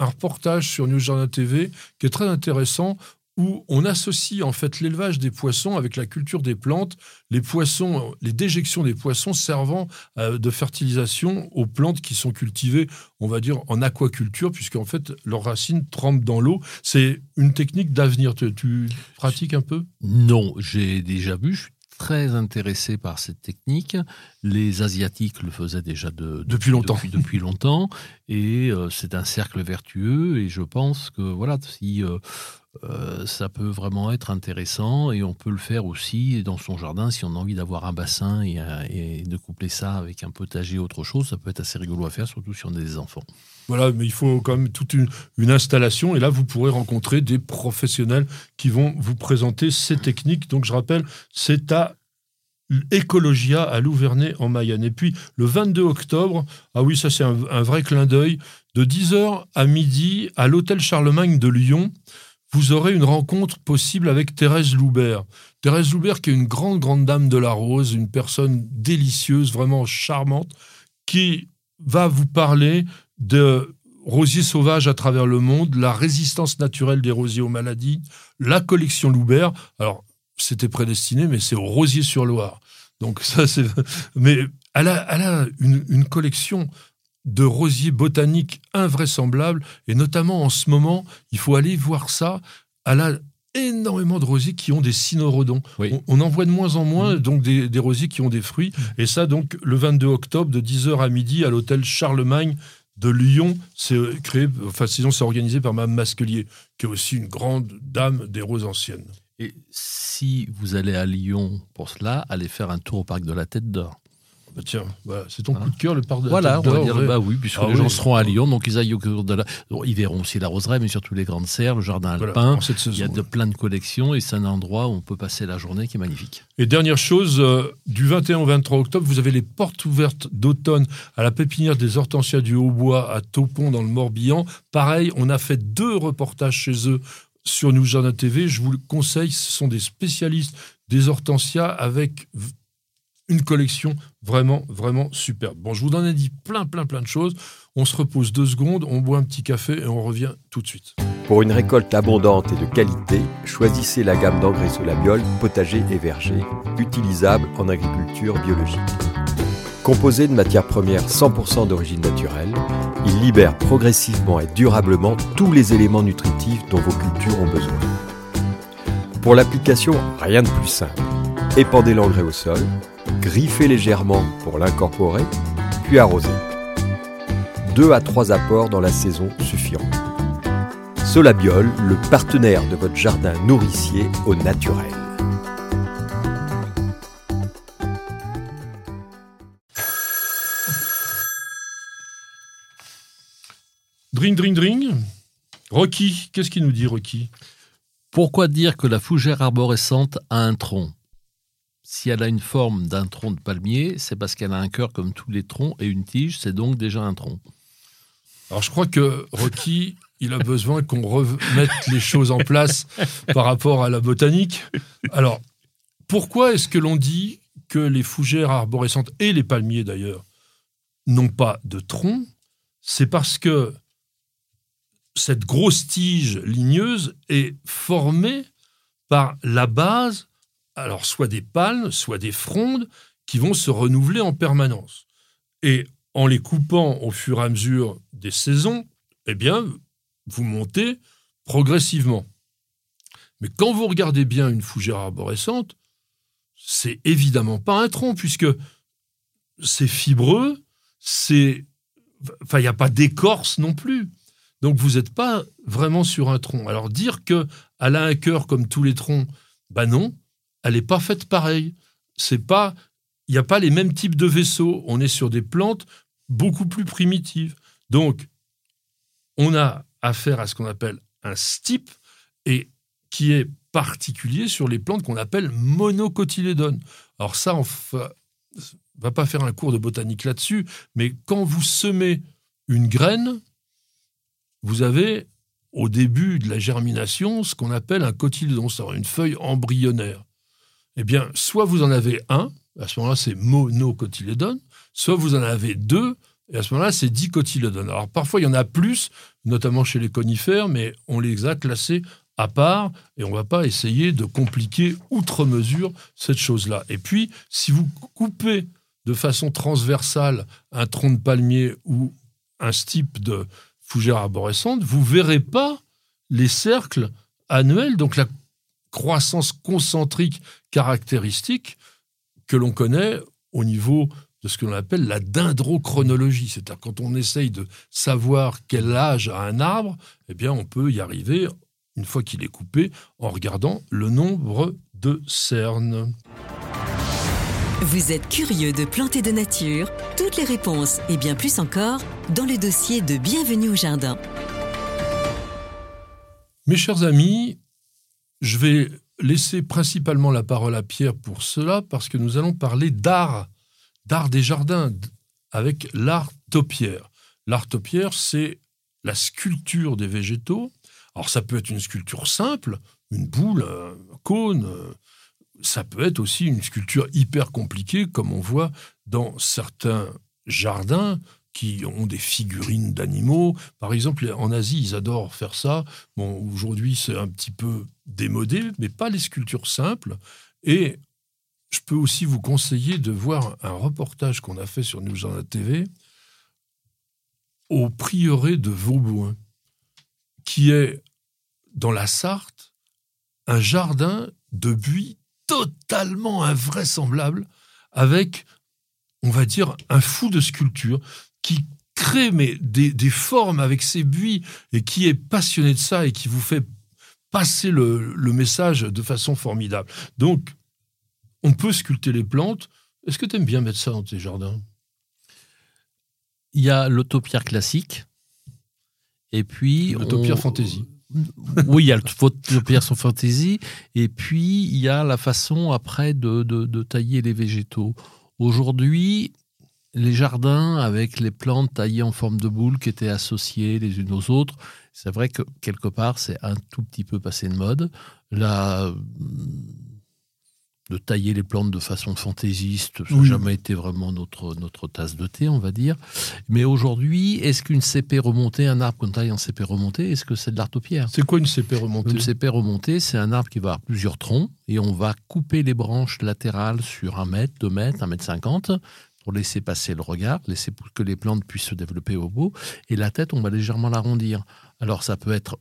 reportage sur News Journal TV qui est très intéressant où on associe en fait l'élevage des poissons avec la culture des plantes, les poissons, les déjections des poissons servant euh, de fertilisation aux plantes qui sont cultivées, on va dire en aquaculture, puisque en fait leurs racines trempent dans l'eau. C'est une technique d'avenir. Tu, tu, pratiques un peu? Non, j'ai déjà vu. Je suis très intéressés par cette technique. Les Asiatiques le faisaient déjà de, depuis, longtemps. Depuis, longtemps. Et euh, c'est un cercle vertueux. Et je pense que voilà, si euh, euh, ça peut vraiment être intéressant, et on peut le faire aussi dans son jardin si on a envie d'avoir un bassin et, et, de coupler ça avec un potager ou autre chose, ça peut être assez rigolo à faire, surtout si on a des enfants. Voilà, mais il faut quand même toute une, installation. Et là, vous pourrez rencontrer des professionnels qui vont vous présenter ces techniques. Donc, je rappelle, c'est à Ecologia à Louvernay en Mayenne. Et puis, le 22 octobre, ah oui, ça c'est un, un vrai clin d'œil, de 10h à midi à l'hôtel Charlemagne de Lyon, vous aurez une rencontre possible avec Thérèse Loubert. Thérèse Loubert qui est une grande, grande dame de la rose, une personne délicieuse, vraiment charmante, qui va vous parler de rosiers sauvages à travers le monde, la résistance naturelle des rosiers aux maladies, la collection Loubert. Alors, c'était prédestiné, mais c'est au rosier sur Loire. Donc, ça, c'est. Mais elle a, elle a une, une, collection de rosiers botaniques invraisemblables, et notamment en ce moment, il faut aller voir ça. Elle a énormément de rosiers qui ont des cynorhodons. On, en voit de moins en moins, donc des, des, rosiers qui ont des fruits. Mm. Et ça, donc, le 22 octobre, de 10h à midi, à l'hôtel Charlemagne de Lyon. C'est créé, enfin, sinon, c'est organisé par Mme Masquelier, qui est aussi une grande dame des roses anciennes. Et si vous allez à Lyon pour cela, allez faire un tour au parc de la Tête d'Or. Bah tiens, voilà, c'est ton coup de cœur, le parc de la Voilà, on va dire, ouais. bah oui, puisque Ah les oui. gens seront à Lyon, donc ils aillent au cours de la. Bon, Ils verront aussi la roseraie, mais surtout les grandes serres, le jardin alpin. Il y a de plein de collections et c'est un endroit où on peut passer la journée qui est magnifique. Et dernière chose, euh, du 21 au 23 octobre, vous avez les portes ouvertes d'automne à la pépinière des Hortensias du Haut-Bois à Taupon dans le Morbihan. Pareil, on a fait deux reportages chez eux sur Nous Jardin TV. Je vous le conseille, ce sont des spécialistes des hortensias avec une collection vraiment, vraiment superbe. Bon, je vous en ai dit plein, plein, plein de choses. On se repose deux secondes, on boit un petit café et on revient tout de suite. Pour une récolte abondante et de qualité, choisissez la gamme d'engrais Solabiol, potager et verger, utilisable en agriculture biologique. Composé de matières premières 100% d'origine naturelle, il libère progressivement et durablement tous les éléments nutritifs dont vos cultures ont besoin. Pour l'application, rien de plus simple. Épandez l'engrais au sol, griffez légèrement pour l'incorporer, puis arrosez. Deux à trois apports dans la saison suffiront. Solabiol, le partenaire de votre jardin nourricier au naturel. Dring, dring, dring. Rocky, qu'est-ce qu'il nous dit, Rocky? Pourquoi dire que la fougère arborescente a un tronc? Si elle a une forme d'un tronc de palmier, c'est parce qu'elle a un cœur comme tous les troncs et une tige, c'est donc déjà un tronc. Alors, je crois que Rocky, il a besoin qu'on remette les choses en place par rapport à la botanique. Alors, pourquoi est-ce que l'on dit que les fougères arborescentes, et les palmiers d'ailleurs, n'ont pas de tronc? C'est parce que cette grosse tige ligneuse est formée par la base, alors soit des palmes, soit des frondes, qui vont se renouveler en permanence. Et en les coupant au fur et à mesure des saisons, eh bien, vous montez progressivement. Mais quand vous regardez bien une fougère arborescente, c'est évidemment pas un tronc, puisque c'est fibreux, c'est. Enfin, il n'y a pas d'écorce non plus. Donc, vous n'êtes pas vraiment sur un tronc. Alors, dire que elle a un cœur comme tous les troncs, ben non, elle n'est pas faite pareil. C'est pas. Il n'y a pas les mêmes types de vaisseaux. On est sur des plantes beaucoup plus primitives. Donc, on a affaire à ce qu'on appelle un stipe et qui est particulier sur les plantes qu'on appelle monocotylédones. Alors ça, on ne va pas faire un cours de botanique là-dessus, mais quand vous semez une graine, vous avez au début de la germination ce qu'on appelle un cotylédon, c'est-à-dire une feuille embryonnaire. Eh bien, soit vous en avez un, à ce moment-là c'est monocotylédone, soit vous en avez deux, et à ce moment-là, c'est dicotylédone. Alors parfois, il y en a plus, notamment chez les conifères, mais on les a classés à part et on ne va pas essayer de compliquer outre mesure cette chose-là. Et puis, si vous coupez de façon transversale un tronc de palmier ou un stipe de fougère arborescente, vous verrez pas les cercles annuels, donc la croissance concentrique caractéristique que l'on connaît au niveau de ce que l'on appelle la dendrochronologie. C'est-à-dire quand on essaye de savoir quel âge a un arbre, eh bien on peut y arriver, une fois qu'il est coupé, en regardant le nombre de cernes. Vous êtes curieux de planter de nature? Toutes les réponses et bien plus encore dans le dossier de Bienvenue au Jardin. Mes chers amis, je vais laisser principalement la parole à Pierre pour cela, parce que nous allons parler d'art, d'art des jardins, avec l'art topiaire. L'art topiaire, c'est la sculpture des végétaux. Alors ça peut être une sculpture simple, une boule, un cône, ça peut être aussi une sculpture hyper compliquée, comme on voit dans certains jardins qui ont des figurines d'animaux. Par exemple, en Asie, ils adorent faire ça. Bon, aujourd'hui, c'est un petit peu démodé, mais pas les sculptures simples. Et je peux aussi vous conseiller de voir un reportage qu'on a fait sur News Journal TV au prieuré de Vauboin, qui est dans la Sarthe, un jardin de buis totalement invraisemblable, avec, on va dire, un fou de sculpture qui crée mais, des, des, formes avec ses buis et qui est passionné de ça et qui vous fait passer le, le message de façon formidable. Donc, on peut sculpter les plantes Est-ce que tu aimes bien mettre ça dans tes jardins? Il y a l'autopierre classique. Et puis. L'autopierre fantasy. oui, il y a l'autopierre sans fantasy. Et puis, il y a la façon après de, de tailler les végétaux. Aujourd'hui, les jardins avec les plantes taillées en forme de boule qui étaient associées les unes aux autres, c'est vrai que quelque part, c'est un tout petit peu passé de mode. Là, de tailler les plantes de façon fantaisiste, ça n'a jamais été vraiment notre, notre tasse de thé, on va dire. Mais aujourd'hui, est-ce qu'une CP remontée, un arbre qu'on taille en CP remontée, est-ce que c'est de l'artopière C'est quoi une CP remontée? Une CP remontée, c'est un arbre qui va avoir plusieurs troncs et on va couper les branches latérales sur un mètre, deux mètres, un mètre cinquante pour laisser passer le regard, laisser que les plantes puissent se développer au bout. Et la tête, on va légèrement l'arrondir. Alors ça peut être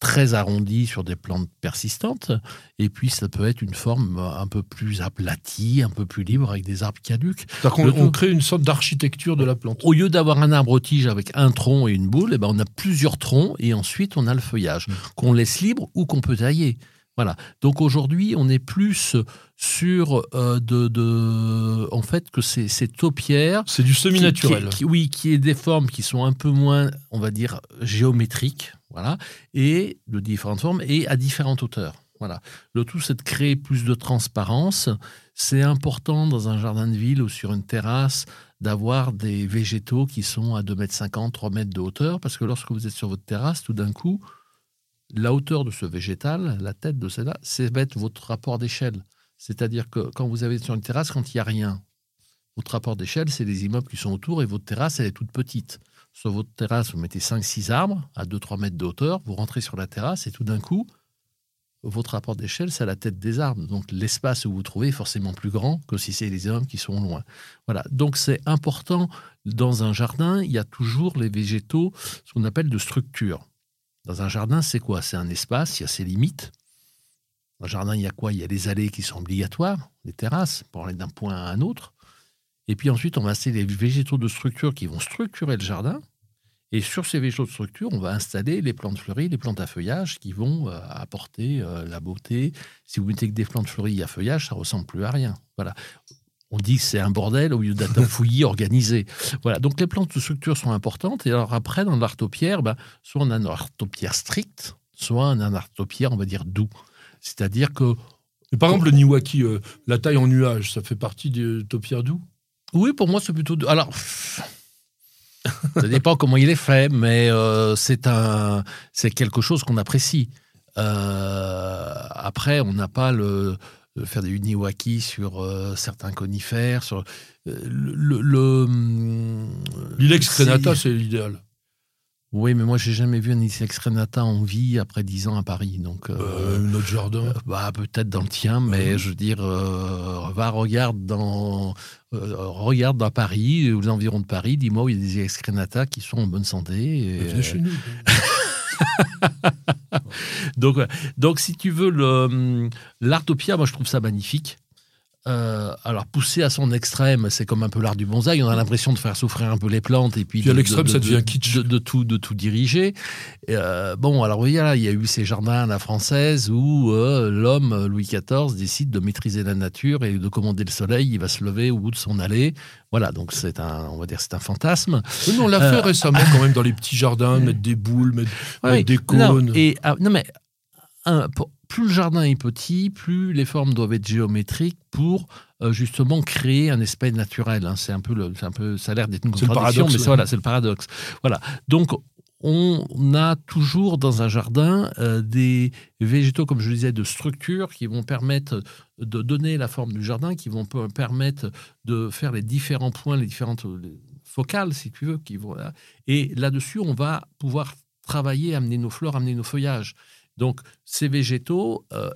très arrondi sur des plantes persistantes, et puis ça peut être une forme un peu plus aplatie, un peu plus libre avec des arbres caducs. on, crée une sorte d'architecture de la plante. Au lieu d'avoir un arbre tige avec un tronc et une boule, eh ben on a plusieurs troncs et ensuite on a le feuillage mmh. qu'on laisse libre ou qu'on peut tailler. Voilà. Donc aujourd'hui, on est plus sur euh, de, en fait que c'est taupière. C'est du semi-naturel. oui, qui est des formes qui sont un peu moins, on va dire, géométriques, voilà, et de différentes formes et à différentes hauteurs. Voilà. Le tout, c'est de créer plus de transparence. C'est important dans un jardin de ville ou sur une terrasse d'avoir des végétaux qui sont à 2,50 m, 3 mètres de hauteur, parce que lorsque vous êtes sur votre terrasse, tout d'un coup, la hauteur de ce végétal, la tête de celle-là, c'est votre rapport d'échelle. C'est-à-dire que quand vous avez sur une terrasse, quand il n'y a rien, votre rapport d'échelle, c'est les immeubles qui sont autour et votre terrasse, elle est toute petite. Sur votre terrasse, vous mettez 5-6 arbres à 2-3 mètres de hauteur, vous rentrez sur la terrasse et tout d'un coup, votre rapport d'échelle, c'est la tête des arbres. Donc l'espace où vous vous trouvez est forcément plus grand que si c'est les immeubles qui sont loin. Voilà. Donc c'est important, dans un jardin, il y a toujours les végétaux, ce qu'on appelle de structure. Dans un jardin, c'est quoi? C'est un espace, il y a ses limites. Dans un jardin, il y a quoi? Il y a les allées qui sont obligatoires, les terrasses, pour aller d'un point à un autre. Et puis ensuite, on va installer les végétaux de structure qui vont structurer le jardin. Et sur ces végétaux de structure, on va installer les plantes fleuries, les plantes à feuillage qui vont euh, apporter euh, la beauté. Si vous mettez que des plantes fleuries à feuillage, ça ressemble plus à rien. Voilà on dit que c'est un bordel au lieu d'être un fouillis organisé. Voilà, donc les plantes de structure sont importantes. Et alors après, dans l'artopière, ben, soit on a un artopière strict, soit on a un artopière, on va dire, doux. C'est-à-dire que... par exemple, le Niwaki, euh, la taille en nuage, ça fait partie du topière doux? Oui, pour moi, c'est plutôt... Alors... ça dépend comment il est fait, mais euh, c'est un, c'est quelque chose qu'on apprécie. Euh, après, on n'a pas le, de faire des uniwaki sur euh, certains conifères. Sur, euh, le, L'ilex crenata, c'est l'idéal. Oui, mais moi, j'ai jamais vu un Ilex crenata en vie après 10 ans à Paris. Donc, euh, notre jardin bah, Peut-être dans le tien, mais je veux dire, va, regarde dans, regarde dans Paris, aux environs de Paris, dis-moi où il y a des Ilex crenata qui sont en bonne santé. Et, Venez chez nous. donc, si tu veux, hum, l'artopia, moi, je trouve ça magnifique. Euh, alors, pousser à son extrême, c'est comme un peu l'art du bonsaï. On a l'impression de faire souffrir un peu les plantes et puis, à l'extrême, ça devient kitsch. De, tout, de tout diriger. Euh, bon, alors il y a eu ces jardins à la française où euh, l'homme, Louis XIV, décide de maîtriser la nature et de commander le soleil. Il va se lever au bout de son allée. Voilà, donc c'est un, on va dire, c'est un fantasme. on l'a fait récemment quand même dans les petits jardins, mettre des boules, mettre, des cônes. Non, et, ah, non mais plus le jardin est petit, plus les formes doivent être géométriques pour euh, justement créer un espace naturel. Hein. C'est un peu, le, un peu, ça a l'air d'être une contradiction, mais c'est voilà, c'est le paradoxe. Voilà. Donc on a toujours dans un jardin euh, des végétaux, comme je le disais, de structure qui vont permettre de donner la forme du jardin, qui vont permettre de faire les différents points, les différentes focales, si tu veux. Qui vont, et là-dessus, on va pouvoir travailler, amener nos fleurs, amener nos feuillages. Donc, ces végétaux, euh,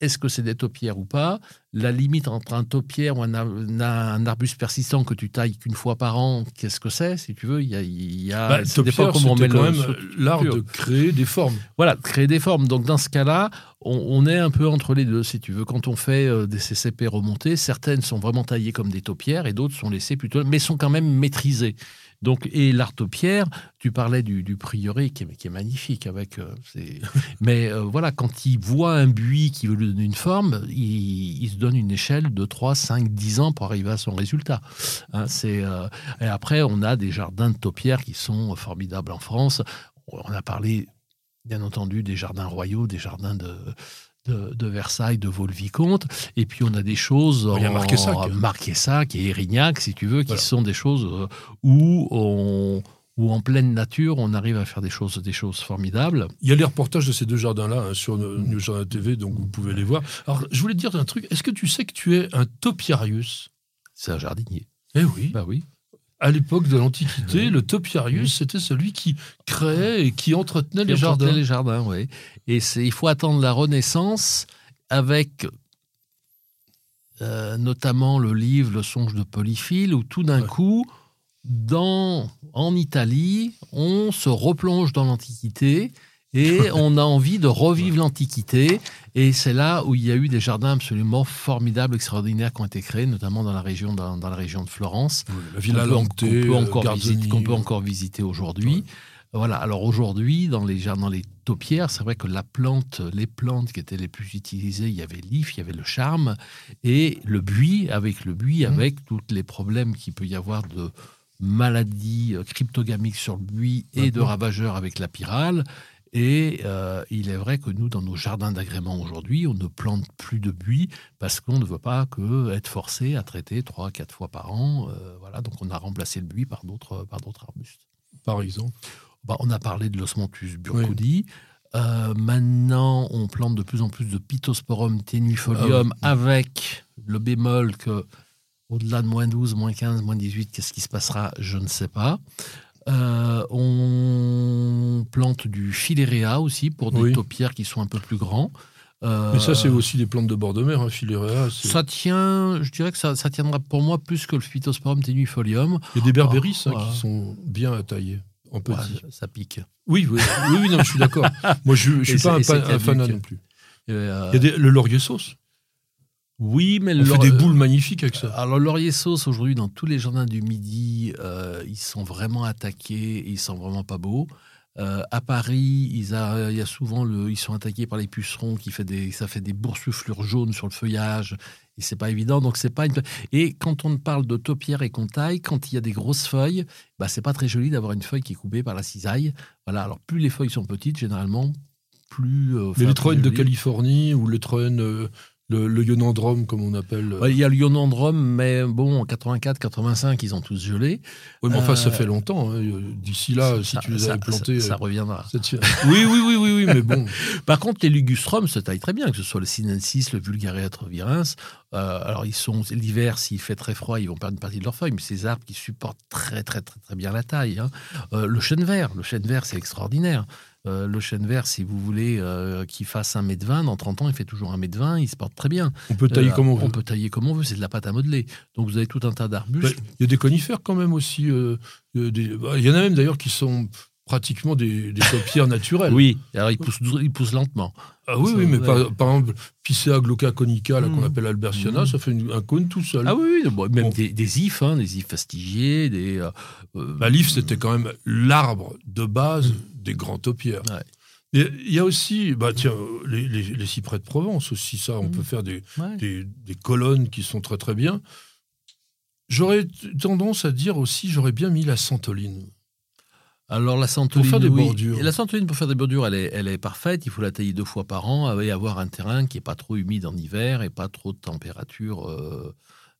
est-ce que c'est des taupières ou pas? La limite entre un taupière ou un, arbuste persistant que tu tailles qu'une fois par an, qu'est-ce que c'est Si tu veux, il y a. Y a bah, comment on met quand même l'art de créer des formes. Voilà, créer des formes. Donc, dans ce cas-là, on, est un peu entre les deux, si tu veux. Quand on fait euh, des CCP remontés, certaines sont vraiment taillées comme des taupières et d'autres sont laissées plutôt, mais sont quand même maîtrisées. Donc, et l'artopierre, tu parlais du, du qui est, magnifique avec. Euh, mais euh, voilà, quand il voit un buis qui veut lui donner une forme, il, se donne une échelle de 3, 5, 10 ans pour arriver à son résultat. Hein, euh, et après, on a des jardins de taupières qui sont formidables en France. On a parlé, bien entendu, des jardins royaux, des jardins de, de, Versailles, de Vaux-le-Vicomte. Et puis on a des choses. Il y a Marquessac. Marquessac et Erignac, si tu veux, qui sont des choses euh, où on où en pleine nature, on arrive à faire des choses, des choses formidables. Il y a les reportages de ces deux jardins-là hein, sur New Jardin TV, donc vous pouvez les voir. Alors, je voulais te dire un truc. Est-ce que tu sais que tu es un topiarius C'est un jardinier. Eh oui. Bah oui à l'époque de l'Antiquité, le topiarius, c'était celui qui créait et qui entretenait les jardins. les jardins, oui. Et il faut attendre la Renaissance avec euh, notamment le livre Le songe de Polyphile, où tout d'un coup, dans, en Italie, on se replonge dans l'Antiquité et on a envie de revivre l'Antiquité. Et c'est là où il y a eu des jardins absolument formidables, extraordinaires qui ont été créés, notamment dans la région, dans, la région de Florence. la Villa Lante, qu'on peut, encore visiter, qu'on peut encore visiter aujourd'hui. Voilà. Alors aujourd'hui, dans les jardins, les taupières, c'est vrai que la plante, les plantes qui étaient les plus utilisées, il y avait l'if, il y avait le charme et le buis. Avec le buis, mmh. avec tous les problèmes qu'il peut y avoir de maladies euh, cryptogamiques sur le buis et de ravageurs avec la pyrale, et euh, il est vrai que nous, dans nos jardins d'agrément aujourd'hui, on ne plante plus de buis parce qu'on ne veut pas que être forcé à traiter trois, quatre fois par an. Euh, voilà, donc on a remplacé le buis par d'autres, par d'autres arbustes. Par exemple? Bah, On a parlé de l'osmanthus burkhoudi. Euh, maintenant, on plante de plus en plus de Pittosporum tenuifolium ah avec le bémol que au-delà de moins 12, moins 15, moins 18, qu'est-ce qui se passera? Je ne sais pas. Euh, on plante du filérea aussi pour des taupières qui sont un peu plus grands. Euh, Mais ça, c'est aussi des plantes de bord de mer, hein, filérea. Ça tient, je dirais que ça, tiendra pour moi plus que le Phytosporum tenuifolium. Il y a des berberis hein, qui sont bien à tailler, en petit. ça pique. Oui, oui, oui, non, je suis d'accord. moi, je ne suis pas un, fan non plus. Euh, Il y a le laurier sauce. Oui, mais on fait des boules magnifiques avec ça. Alors laurier sauce aujourd'hui dans tous les jardins du Midi, euh, ils sont vraiment attaqués, ils sont vraiment pas beaux. Euh, à Paris, il y a souvent le, ils sont attaqués par les pucerons qui fait des, ça fait des boursouflures jaunes sur le feuillage et c'est pas évident. Donc c'est pas une... Et quand on parle de taupière et qu'on taille, quand il y a des grosses feuilles, bah c'est pas très joli d'avoir une feuille qui est coupée par la cisaille. Voilà. Alors plus les feuilles sont petites, généralement, plus. Euh, les troènes de Californie ou les troènes le, le, ionandrome, comme on appelle. il y a le ionandrome, mais bon, en 84, 85, ils ont tous gelé. Oui, mais enfin, ça euh, fait longtemps. Hein. D'ici là, si tu les avais plantés. Ça, reviendra. oui, oui, oui, oui, oui, mais bon. Par contre, les ligustrum se taillent très bien, que ce soit le sinensis, le vulgareatre virens. Euh, alors, ils sont l'hiver, s'il fait très froid, ils vont perdre une partie de leurs feuilles, mais ces arbres qui supportent très, très, très, très bien la taille. Hein. Euh, le chêne vert, le chêne vert, c'est extraordinaire. Euh, le chêne vert, si vous voulez euh, qu'il fasse 1 m 20, dans 30 ans, il fait toujours 1 m 20, il se porte très bien. On peut tailler euh, comme on veut. On peut tailler comme on veut, c'est de la pâte à modeler. Donc vous avez tout un tas d'arbustes. Il y a des conifères quand même aussi. Bah, il y en a même d'ailleurs qui sont pratiquement des, des naturelles. oui, alors ils poussent, ils poussent lentement. Ah oui, oui mais par, exemple, Picea glauca conica, qu'on hmm. appelle Albertiana, hmm. ça fait un cône tout seul. Ah oui, même des, des, ifs, hein, des ifs fastigiés. Des, bah, L'if, c'était quand même l'arbre de base hmm. des grands taupières. Il y a aussi, bah, tiens, les, cyprès de Provence aussi, ça, on peut faire des, des, colonnes qui sont très très bien. J'aurais tendance à dire aussi, j'aurais bien mis la santoline. Alors la santoline, pour faire des bordures. La pour faire des bordures, elle est, elle est parfaite. Il faut la tailler deux fois par an et avoir un terrain qui est pas trop humide en hiver et pas trop de température euh,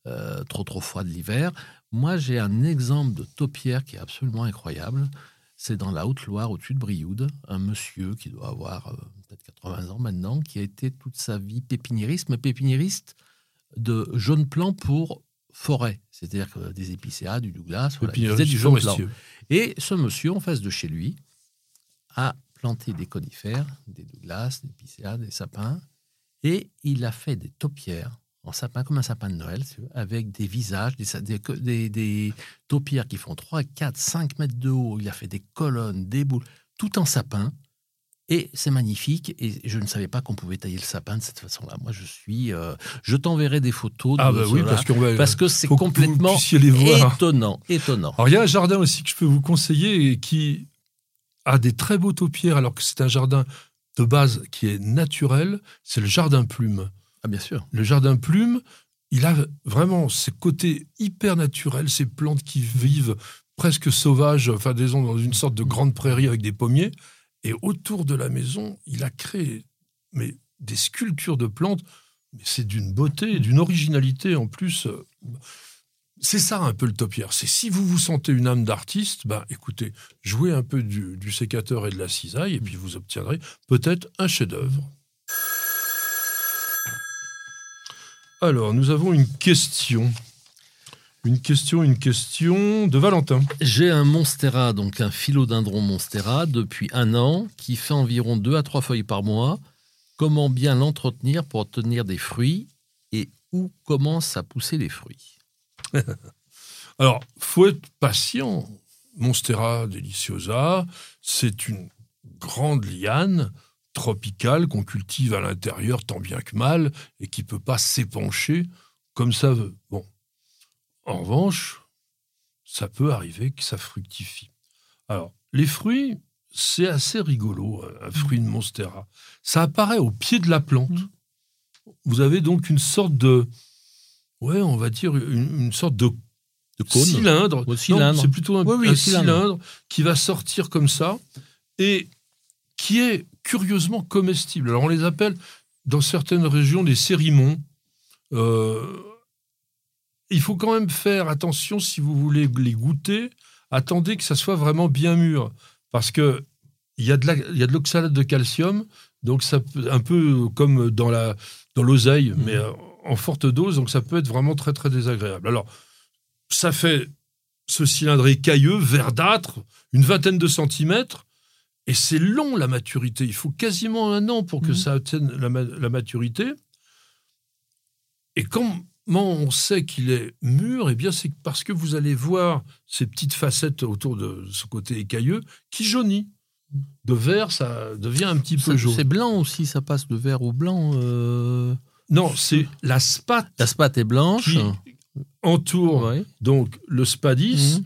euh, trop trop froide l'hiver. Moi, j'ai un exemple de taupière qui est absolument incroyable. C'est dans la Haute-Loire, au-dessus de Brioude, un monsieur qui doit avoir euh, peut-être 80 ans maintenant, qui a été toute sa vie pépiniériste, mais pépiniériste de jaunes plants pour forêt, c'est-à-dire des épicéas, du Douglas, voilà, il du jaune. Et ce monsieur, en face de chez lui, a planté des conifères, des Douglas, des épicéas, des sapins, et il a fait des taupières en sapin, comme un sapin de Noël, avec des visages, des, des, des, taupières qui font 3, 4, 5 mètres de haut. Il a fait des colonnes, des boules, tout en sapin. Et c'est magnifique. Et je ne savais pas qu'on pouvait tailler le sapin de cette façon-là. Moi, je suis. Euh, je t'enverrai des photos. De ah, bah oui, parce, parce que c'est complètement étonnant. étonnant. Alors, il y a un jardin aussi que je peux vous conseiller et qui a des très beaux taupières, alors que c'est un jardin de base qui est naturel. C'est le jardin plume. Ah, bien sûr. Le jardin plume, il a vraiment ces côtés hyper naturels, ces plantes qui vivent presque sauvages, enfin disons dans une sorte de grande prairie avec des pommiers. Et autour de la maison, il a créé des sculptures de plantes. Mais c'est d'une beauté, d'une originalité en plus. euh, C'est ça un peu le topière. C'est si vous vous sentez une âme d'artiste, ben écoutez, jouez un peu du, du sécateur et de la cisaille et puis vous obtiendrez peut-être un chef-d'œuvre. Alors, nous avons une question. Une question, une question de Valentin. J'ai un monstera, donc un philodendron monstera, depuis un an, qui fait environ deux à trois feuilles par mois. Comment bien l'entretenir pour obtenir des fruits et où commencent à pousser les fruits? Alors, faut être patient. Monstera deliciosa, c'est une grande liane tropicale qu'on cultive à l'intérieur tant bien que mal et qui peut pas s'épancher comme ça veut. Bon. En revanche, ça peut arriver que ça fructifie. Alors, les fruits, c'est assez rigolo, un fruit de monstera. Ça apparaît au pied de la plante. Vous avez donc une sorte de, ouais, on va dire une, une sorte de De cône cylindre. Ouais, cylindre. C'est plutôt un, oui, un cylindre. cylindre. qui va sortir comme ça et qui est curieusement comestible. Alors on les appelle dans certaines régions des sérimons. Euh, il faut quand même faire attention si vous voulez les goûter. Attendez que ça soit vraiment bien mûr parce que il y a de a de l'oxalate de calcium, donc ça un peu comme dans la dans l'oseille, Mhm. mais euh, en forte dose, donc ça peut être vraiment très très désagréable. Alors ça fait ce cylindre écailleux, verdâtre, une vingtaine de centimètres, et c'est long la maturité. Il faut quasiment un an pour que Mhm. ça atteigne la, la maturité. Et comment on sait qu'il est mûr? Eh bien, c'est parce que vous allez voir ces petites facettes autour de ce côté écailleux qui jaunit. De vert, ça devient un petit peu jaune. c'est blanc aussi, ça passe de vert au blanc. euh. Non, c'est la spate La spate est blanche. qui entoure Ouais. donc le spadis Mhm.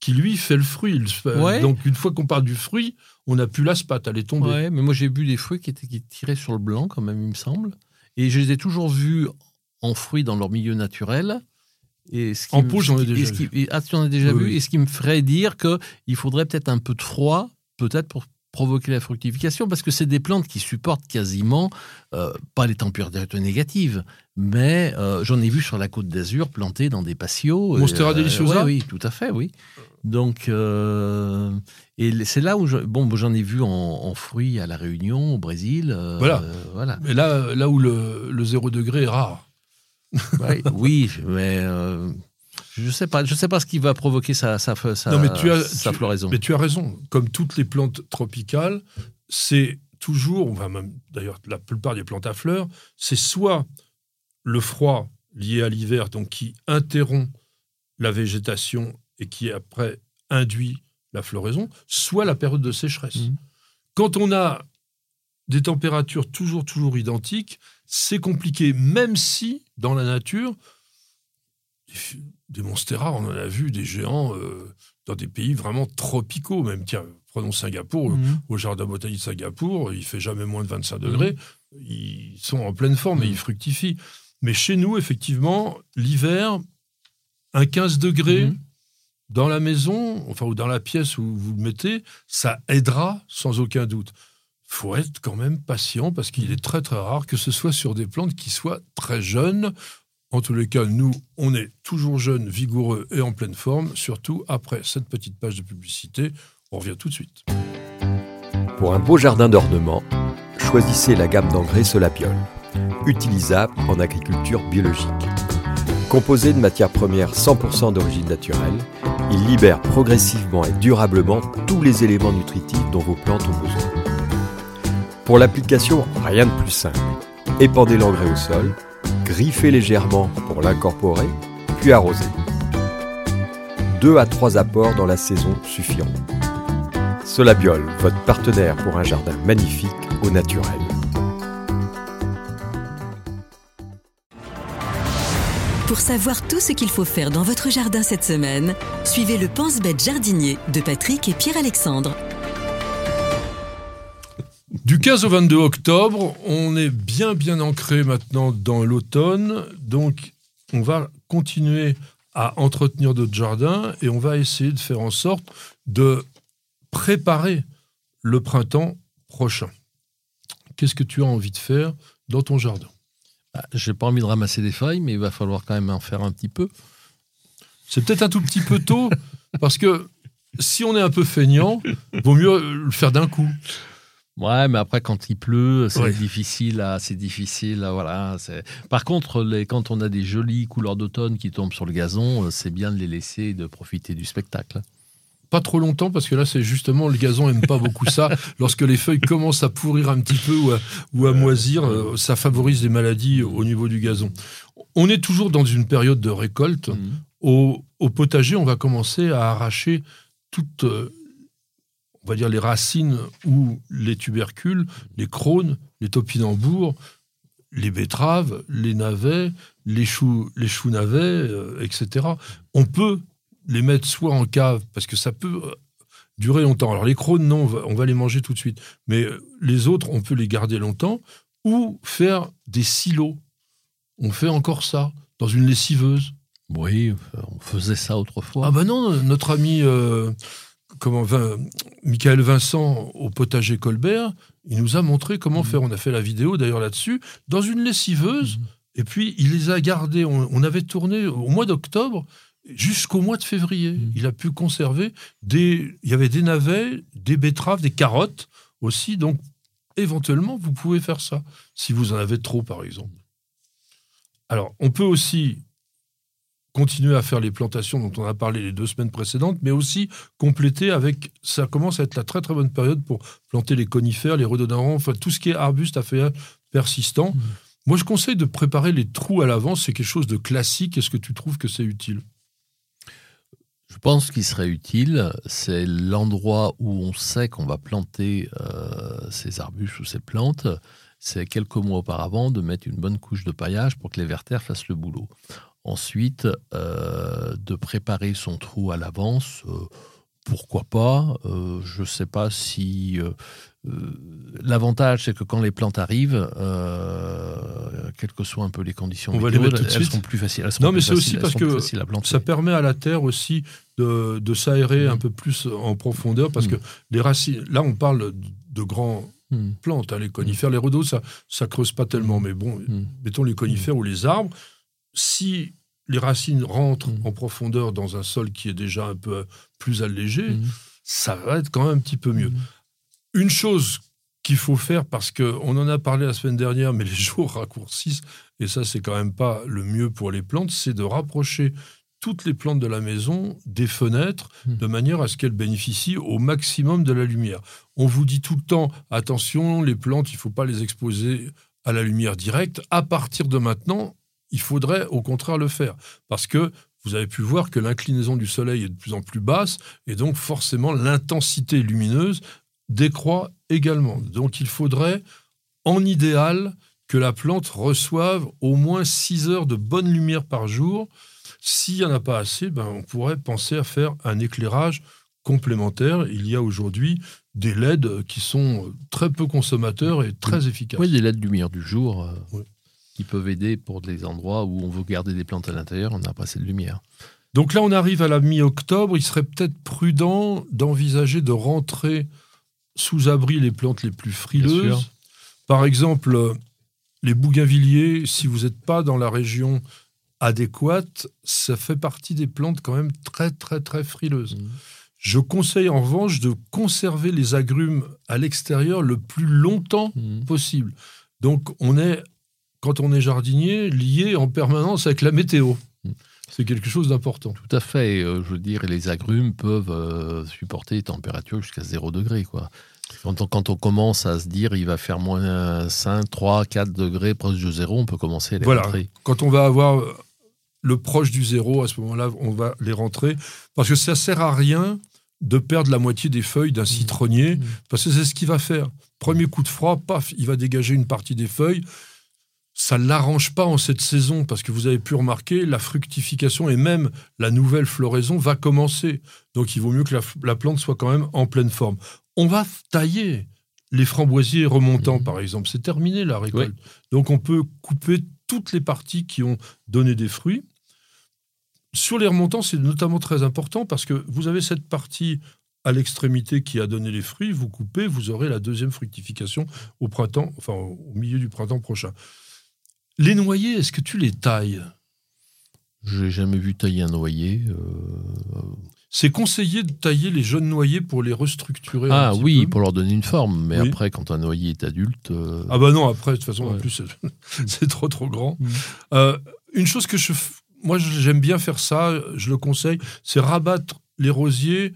qui lui fait le fruit. Le spa- Ouais. Donc une fois qu'on parle du fruit, on n'a plus la spate, elle est tombée. Ouais, mais moi j'ai vu des fruits qui étaient qui tiraient sur le blanc quand même, il me semble. Et je les ai toujours vus en fruits dans leur milieu naturel. Et ce qui En pot, j'en ai déjà et- ah, tu en as déjà Oui, vu oui. Et ce qui me ferait dire qu'il faudrait peut-être un peu de froid, peut-être pour provoquer la fructification, parce que c'est des plantes qui supportent quasiment, euh, pas les températures négatives, mais euh, j'en ai vu sur la côte d'Azur plantées dans des patios. Monstera Euh, deliciosa ouais, Oui, tout à fait, oui. Donc, euh, et c'est là où je, bon, j'en ai vu en, en fruits à la Réunion, au Brésil. Voilà. voilà. Mais là, là où le, le zéro degré est rare. Ouais, oui, mais euh, je sais pas, je sais pas ce qui va provoquer sa, sa, sa, Non, mais tu as- sa tu- floraison. Mais tu as raison. Comme toutes les plantes tropicales, c'est toujours, enfin même d'ailleurs la plupart des plantes à fleurs, c'est soit le froid lié à l'hiver, donc qui interrompt la végétation et qui après induit la floraison, soit la période de sécheresse. Mhm. Quand on a des températures toujours, toujours identiques, c'est compliqué, même si dans la nature, des monstera, on en a vu des géants euh, dans des pays vraiment tropicaux, même. Tiens, prenons Singapour, Mhm. au jardin botanique de Singapour, il fait jamais moins de 25 degrés. Ils sont en pleine forme et Mhm. ils fructifient. Mais chez nous, effectivement, l'hiver, un 15 degrés Mhm. dans la maison, enfin, ou dans la pièce où vous le mettez, ça aidera sans aucun doute. Faut être quand même patient parce qu'il est très très rare que ce soit sur des plantes qui soient très jeunes. En tous les cas, nous, on est toujours jeunes, vigoureux et en pleine forme, surtout après cette petite page de publicité. On revient tout de suite. Pour un beau jardin d'ornement, choisissez la gamme d'engrais Solabiol, utilisable en agriculture biologique. Composé de matières premières 100% d'origine naturelle, il libère progressivement et durablement tous les éléments nutritifs dont vos plantes ont besoin. Pour l'application, rien de plus simple. Épandez l'engrais au sol, griffez légèrement pour l'incorporer, puis arrosez. Deux à trois apports dans la saison suffiront. Solabiol, votre partenaire pour un jardin magnifique au naturel. Pour savoir tout ce qu'il faut faire dans votre jardin cette semaine, suivez le Pense-Bête jardinier de Patrick et Pierre-Alexandre. Du 15 au 22 octobre, on est bien bien ancré maintenant dans l'automne, donc on va continuer à entretenir notre jardin et on va essayer de faire en sorte de préparer le printemps prochain. Qu'est-ce que tu as envie de faire dans ton jardin? Bah, J'ai pas envie de ramasser des feuilles, mais il va falloir quand même en faire un petit peu. C'est peut-être un tout petit peu tôt, parce que si on est un peu feignant, vaut mieux le faire d'un coup. Ouais, mais après quand il pleut, c'est difficile c'est difficile voilà. Par contre, les, quand on a des jolies couleurs d'automne qui tombent sur le gazon, euh, c'est bien de les laisser et de profiter du spectacle. Pas trop longtemps parce que là, c'est justement le gazon aime pas beaucoup ça. Lorsque les feuilles commencent à pourrir un petit peu ou à, moisir, euh, ça favorise les maladies au niveau du gazon. On est toujours dans une période de récolte. Mmh. Au, au, potager, on va commencer à arracher toutes euh, on va dire les racines ou les tubercules, les crônes, les topinambours, les betteraves, les navets, les choux, les choux navets, euh, etc. On peut les mettre soit en cave, parce que ça peut euh, durer longtemps. Alors les crônes, non, on va, les manger tout de suite. Mais euh, les autres, on peut les garder longtemps, ou faire des silos. On fait encore ça, dans une lessiveuse. Oui, on faisait ça autrefois. Ah ben non, notre ami comment, Michael Vincent au potager Colbert, il nous a montré comment mmh. faire. On a fait la vidéo d'ailleurs là-dessus, dans une lessiveuse. Mmh. Et puis, il les a gardés. On, avait tourné au mois d'octobre jusqu'au mois de février. Mmh. Il a pu conserver des. Il y avait des navets, des betteraves, des carottes aussi. Donc, éventuellement, vous pouvez faire ça, si vous en avez trop, par exemple. Alors, on peut aussi continuer à faire les plantations dont on a parlé les deux semaines précédentes, mais aussi compléter avec, ça commence à être la très très bonne période pour planter les conifères, les rhododendrons, enfin tout ce qui est arbuste à feuillage persistant. Mmh. Moi, je conseille de préparer les trous à l'avance, c'est quelque chose de classique. Est-ce que tu trouves que c'est utile? Je pense qu'il serait utile, c'est l'endroit où on sait qu'on va planter euh, ces arbustes ou ces plantes, c'est quelques mois auparavant de mettre une bonne couche de paillage pour que les vertères fassent le boulot. Ensuite, euh, de préparer son trou à l'avance, euh, pourquoi pas euh, Je ne sais pas si... L'avantage, c'est que quand les plantes arrivent, quelles que soient un peu les conditions On météo, elles sont plus faciles. non, mais c'est aussi parce que ça permet à la terre aussi de, de s'aérer un mmh. peu plus en profondeur, parce que mmh. les racines, là on parle de grands mmh. plantes, hein, les conifères, les rhodos, ça ça creuse pas tellement, mais bon, mettons les conifères ou les arbres, si les racines rentrent mmh. en profondeur dans un sol qui est déjà un peu plus allégé, mmh. ça va être quand même un petit peu mieux. Mmh. Une chose qu'il faut faire, parce qu'on en a parlé la semaine dernière, mais les jours raccourcissent, et ça c'est quand même pas le mieux pour les plantes, c'est de rapprocher toutes les plantes de la maison des fenêtres de manière à ce qu'elles bénéficient au maximum de la lumière. On vous dit tout le temps, attention, les plantes, il ne faut pas les exposer à la lumière directe. À partir de maintenant, il faudrait au contraire le faire. Parce que vous avez pu voir que l'inclinaison du Soleil est de plus en plus basse, et donc forcément l'intensité lumineuse décroît également. Donc il faudrait, en idéal, que la plante reçoive au moins 6 heures de bonne lumière par jour. S'il n'y en a pas assez, ben, on pourrait penser à faire un éclairage complémentaire. Il y a aujourd'hui des LED qui sont très peu consommateurs et très efficaces. Oui, des LED lumière du jour. Euh, qui peuvent aider pour des endroits où on veut garder des plantes à l'intérieur, on n'a pas assez de lumière. Donc là, on arrive à la mi-octobre. Il serait peut-être prudent d'envisager de rentrer sous abri les plantes les plus frileuses. Par exemple, les bougainvilliers, si vous n'êtes pas dans la région adéquate, ça fait partie des plantes quand même très, très, très frileuses. Mmh. Je conseille en revanche de conserver les agrumes à l'extérieur le plus longtemps mmh. possible. Donc, on est quand on est jardinier, lié en permanence avec la météo. C'est quelque chose d'important. Tout à fait. Euh, je veux dire, les agrumes peuvent euh, supporter des températures jusqu'à 0 degré. Quoi. Quand, on, quand on commence à se dire il va faire moins 5, 3, 4 degrés proche de zéro, on peut commencer à les voilà. rentrer. Quand on va avoir le proche du zéro, à ce moment-là, on va les rentrer. Parce que ça sert à rien de perdre la moitié des feuilles d'un mmh. citronnier, mmh. parce que c'est ce qu'il va faire. Premier coup de froid, paf, il va dégager une partie des feuilles ça ne l'arrange pas en cette saison parce que vous avez pu remarquer, la fructification et même la nouvelle floraison va commencer. Donc il vaut mieux que la, plante soit quand même en pleine forme. On va tailler les framboisiers remontants, Mhm. par exemple. C'est terminé la récolte. Donc on peut couper toutes les parties qui ont donné des fruits. Sur les remontants, c'est notamment très important parce que vous avez cette partie à l'extrémité qui a donné les fruits, vous coupez, vous aurez la deuxième fructification au printemps, enfin au milieu du printemps prochain. Les noyers, est-ce que tu les tailles? J'ai jamais vu tailler un noyer. euh, C'est conseillé de tailler les jeunes noyers pour les restructurer. un Ah petit oui, peu. pour leur donner une forme. Mais Oui. après, quand un noyer est adulte. euh, Ah bah non, après, de toute façon, en Ouais. plus, c'est- trop, trop grand. Mhm. Euh, une chose que je... Moi, j'aime bien faire ça, je le conseille, c'est rabattre les rosiers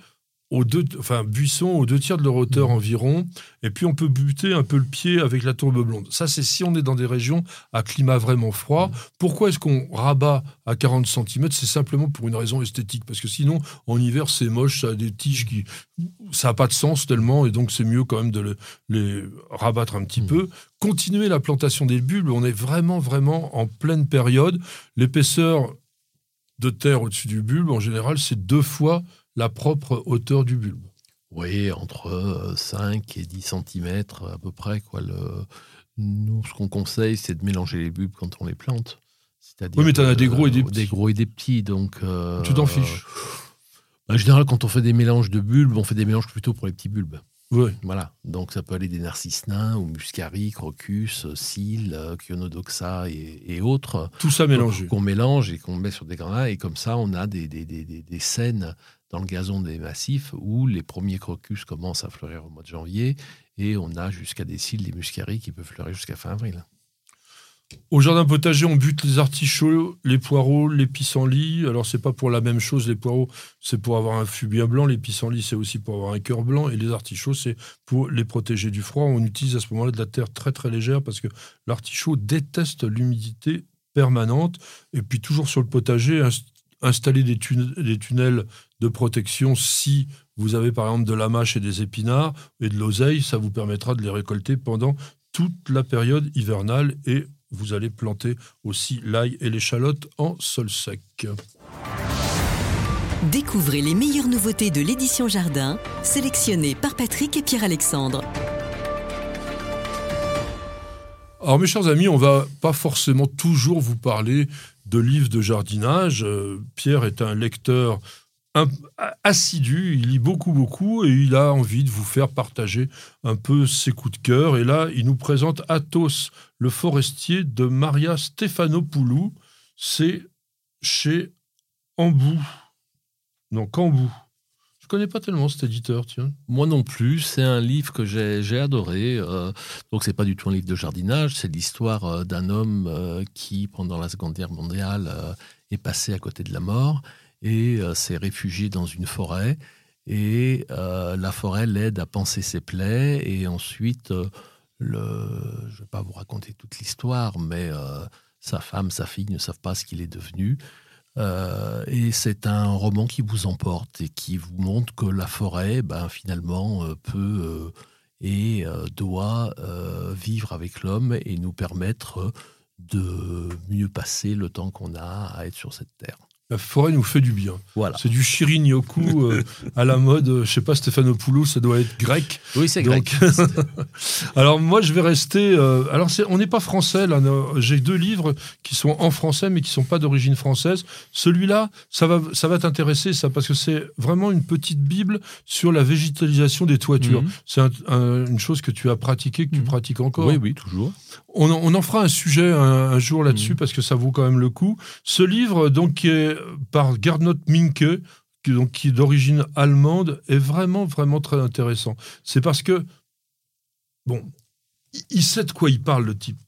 aux deux, enfin, buissons aux deux tiers de leur hauteur Mhm. environ, et puis on peut buter un peu le pied avec la tourbe blonde. Ça, c'est si on est dans des régions à climat vraiment froid. Pourquoi est-ce qu'on rabat à 40 cm C'est simplement pour une raison esthétique, parce que sinon, en hiver, c'est moche, ça a des tiges qui... Ça n'a pas de sens tellement, et donc c'est mieux quand même de le- les rabattre un petit Mhm. peu. Continuer la plantation des bulbes, on est vraiment, vraiment en pleine période. L'épaisseur de terre au-dessus du bulbe, en général, c'est deux fois la propre hauteur du bulbe. Oui, entre euh, 5 et 10 cm à peu près. Quoi. Le... Nous, ce qu'on conseille, c'est de mélanger les bulbes quand on les plante. Oui, mais t'en as que, des gros et des euh, petits. Des gros et des petits. Donc, euh, Tu t'en fiches En général, quand on fait des mélanges de bulbes, on fait des mélanges plutôt pour les petits bulbes. Oui. Voilà. Donc, ça peut aller des narcisses nains ou muscari, crocus, cils, euh, chionodoxa et, et autres Tout ça mélangé. qu'on mélange et qu'on met sur des granats. Et comme ça, on a des, des, des- des scènes dans le gazon des massifs où les premiers crocus commencent à fleurir au mois de janvier et on a jusqu'à des cils, des muscaries qui peuvent fleurir jusqu'à fin avril. Au jardin potager, on bute les artichauts, les poireaux, les pissenlits. Alors, c'est pas pour la même chose. Les poireaux, c'est pour avoir un bien blanc. Les pissenlits, c'est aussi pour avoir un cœur blanc. Et les artichauts, c'est pour les protéger du froid. On utilise à ce moment-là de la terre très, très légère parce que l'artichaut déteste l'humidité permanente. Et puis, toujours sur le potager, installer des, tun- des tunnels de protection si vous avez, par exemple, de la mâche et des épinards et de l'oseille. Ça vous permettra de les récolter pendant toute la période hivernale et vous allez planter aussi l'ail et l'échalote en sol sec. Découvrez les meilleures nouveautés de l'édition Jardin, sélectionnées par Patrick et Pierre-Alexandre. Alors mes chers amis, on va pas forcément toujours vous parler de livres de jardinage. Euh, Pierre est un lecteur assidu, il lit beaucoup beaucoup et il a envie de vous faire partager un peu ses coups de cœur. Et là, il nous présente Athos, le forestier de Maria Stépanopoulou. C'est chez Ambou. Non, Cambou. Je connais pas tellement cet éditeur, tiens. Moi non plus, c'est un livre que j'ai adoré. euh, donc c'est pas du tout un livre de jardinage, c'est l'histoire euh, d'un homme euh, qui, pendant la Seconde Guerre mondiale, euh, est passé à côté de la mort et s'est réfugié dans une forêt. Et la forêt l'aide à panser ses plaies et ensuite, je vais pas vous raconter toute l'histoire, mais sa femme, sa fille ne savent pas ce qu'il est devenu. Euh, et c'est un roman qui vous emporte et qui vous montre que la forêt, ben, finalement, euh, peut euh, et doit vivre avec l'homme et nous permettre de mieux passer le temps qu'on a à être sur cette terre. La forêt nous fait du bien. Voilà. C'est du Shirin-yoku euh, à la mode, euh, je sais pas, Stéphanopoulos, ça doit être grec. Oui, c'est grec. alors moi, je vais rester. euh, alors, on n'est pas français là. J'ai deux livres qui sont en français, mais qui sont pas d'origine française. Celui-là, ça va, ça va t'intéresser, ça, parce que c'est vraiment une petite bible sur la végétalisation des toitures. Mhm. C'est un- un- une chose que tu as pratiquée, que tu Mhm. pratiques encore. Oui, oui, toujours. On, en- on en fera un sujet un, un jour là-dessus Mhm. parce que ça vaut quand même le coup. Ce livre, donc, qui est par Gernot Minke, qui, donc, qui est d'origine allemande, est vraiment, vraiment très intéressant. C'est parce que, bon, il- sait de quoi il parle, le type.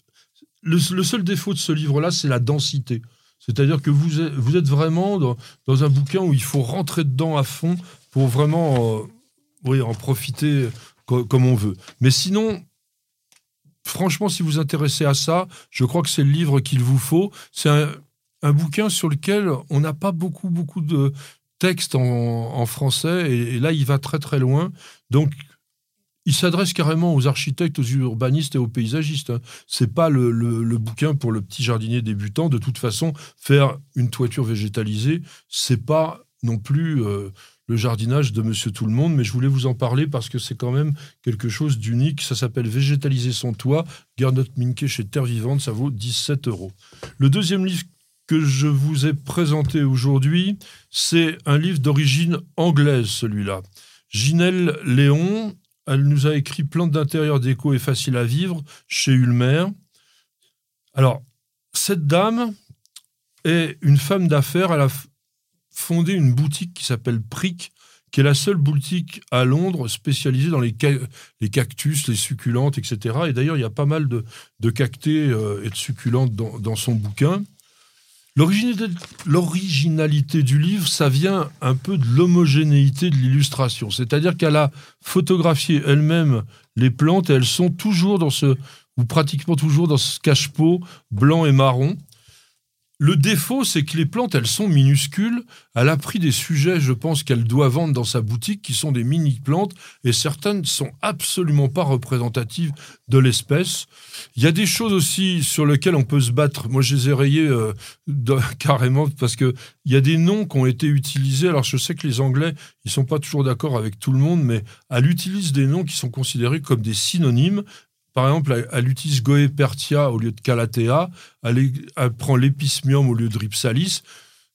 Le, seul défaut de ce livre-là, c'est la densité. C'est-à-dire que vous êtes, vraiment dans, un bouquin où il faut rentrer dedans à fond pour vraiment euh, oui, en profiter co- comme on veut. Mais sinon, franchement, si vous vous intéressez à ça, je crois que c'est le livre qu'il vous faut. C'est un, un bouquin sur lequel on n'a pas beaucoup, beaucoup de textes en, français, et, là, il va très, très loin. Donc, il s'adresse carrément aux architectes, aux urbanistes et aux paysagistes. hein. C'est pas le, le- le bouquin pour le petit jardinier débutant. De toute façon, faire une toiture végétalisée, c'est pas non plus euh, le jardinage de Monsieur Tout le Monde, mais je voulais vous en parler parce que c'est quand même quelque chose d'unique. Ça s'appelle Végétaliser son toit. Gernot Minke chez Terre Vivante, ça vaut 17 euros. Le deuxième livre que je vous ai présenté aujourd'hui, c'est un livre d'origine anglaise, celui-là. Ginelle Léon, elle nous a écrit Plantes d'intérieur déco et facile à vivre chez Ulmer. Alors, cette dame est une femme d'affaires. Elle a fondé une boutique qui s'appelle Prick, qui est la seule boutique à Londres spécialisée dans les, cactus, les succulentes, etc. Et d'ailleurs, il y a pas mal de, cactés euh, et de succulentes dans son bouquin. L'originalité du livre, ça vient un peu de l'homogénéité de l'illustration. C'est-à-dire qu'elle a photographié elle-même les plantes et elles sont toujours dans ce, ou pratiquement toujours dans ce cache-pot blanc et marron. Le défaut, c'est que les plantes, elles sont minuscules. Elle a pris des sujets, je pense, qu'elle doit vendre dans sa boutique, qui sont des mini-plantes, et certaines ne sont absolument pas représentatives de l'espèce. Il y a des choses aussi sur lesquelles on peut se battre. Moi, je les ai rayées euh, carrément, parce qu'il y a des noms qui ont été utilisés. Alors, je sais que les Anglais, ils sont pas toujours d'accord avec tout le monde, mais elle utilise des noms qui sont considérés comme des synonymes, par exemple, elle, utilise Goepertia au lieu de Calathea, elle, prend l'épismium au lieu de Ripsalis.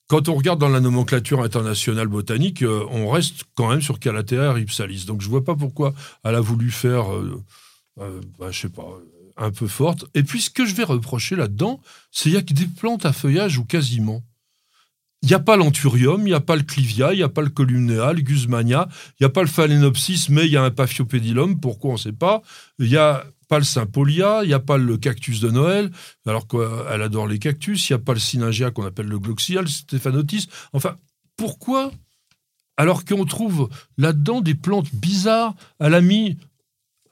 Quand on regarde dans la nomenclature internationale botanique, euh, on reste quand même sur Calathea et Ripsalis. Donc je ne vois pas pourquoi elle a voulu faire, euh, euh, bah, je sais pas, un peu forte. Et puis ce que je vais reprocher là-dedans, c'est qu'il y a que des plantes à feuillage ou quasiment. Il n'y a pas l'anthurium, il n'y a pas le clivia, il n'y a pas le columnea, le guzmania, il n'y a pas le phalaenopsis, mais il y a un paphiopédilum, pourquoi on ne sait pas. Il y a pas le Sympolia, il n'y a pas le cactus de Noël, alors qu'elle adore les cactus, il n'y a pas le Syningia qu'on appelle le Gloxia, le Stéphanotis. Enfin, pourquoi alors qu'on trouve là-dedans des plantes bizarres Elle a mis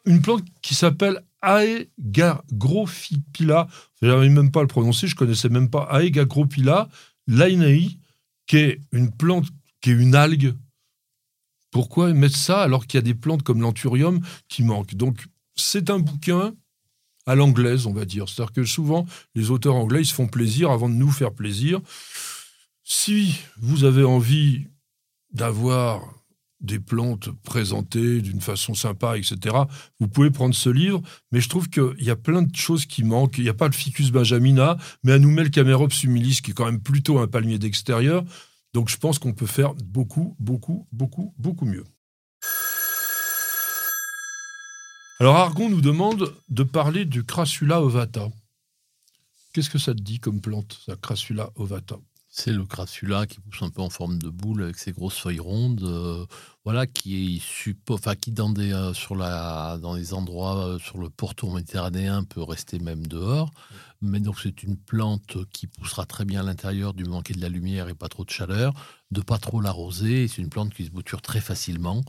une plante qui s'appelle Aegagrophypila, je n'arrive même pas à le prononcer, je connaissais même pas Aegagrophypila lainei, qui est une plante, qui est une algue. Pourquoi mettre ça alors qu'il y a des plantes comme l'anthurium qui manquent? Donc c'est un bouquin à l'anglaise, on va dire. C'est-à-dire que souvent, les auteurs anglais, ils se font plaisir avant de nous faire plaisir. Si vous avez envie d'avoir des plantes présentées d'une façon sympa, etc., vous pouvez prendre ce livre, mais je trouve qu'il y a plein de choses qui manquent. Il n'y a pas le Ficus benjamina, mais le Camerops humilis, qui est quand même plutôt un palmier d'extérieur. Donc je pense qu'on peut faire beaucoup, beaucoup, beaucoup, beaucoup mieux. Alors Argon nous demande de parler du Crassula ovata. Qu'est-ce que ça te dit comme plante, ça, Crassula ovata? C'est le Crassula qui pousse un peu en forme de boule avec ses grosses feuilles rondes, euh, voilà, qui est enfin, qui dans des euh, sur la dans les endroits euh, sur le pourtour méditerranéen peut rester même dehors. Mais donc c'est une plante qui poussera très bien à l'intérieur du manquer de la lumière et pas trop de chaleur, de pas trop l'arroser. C'est une plante qui se bouture très facilement.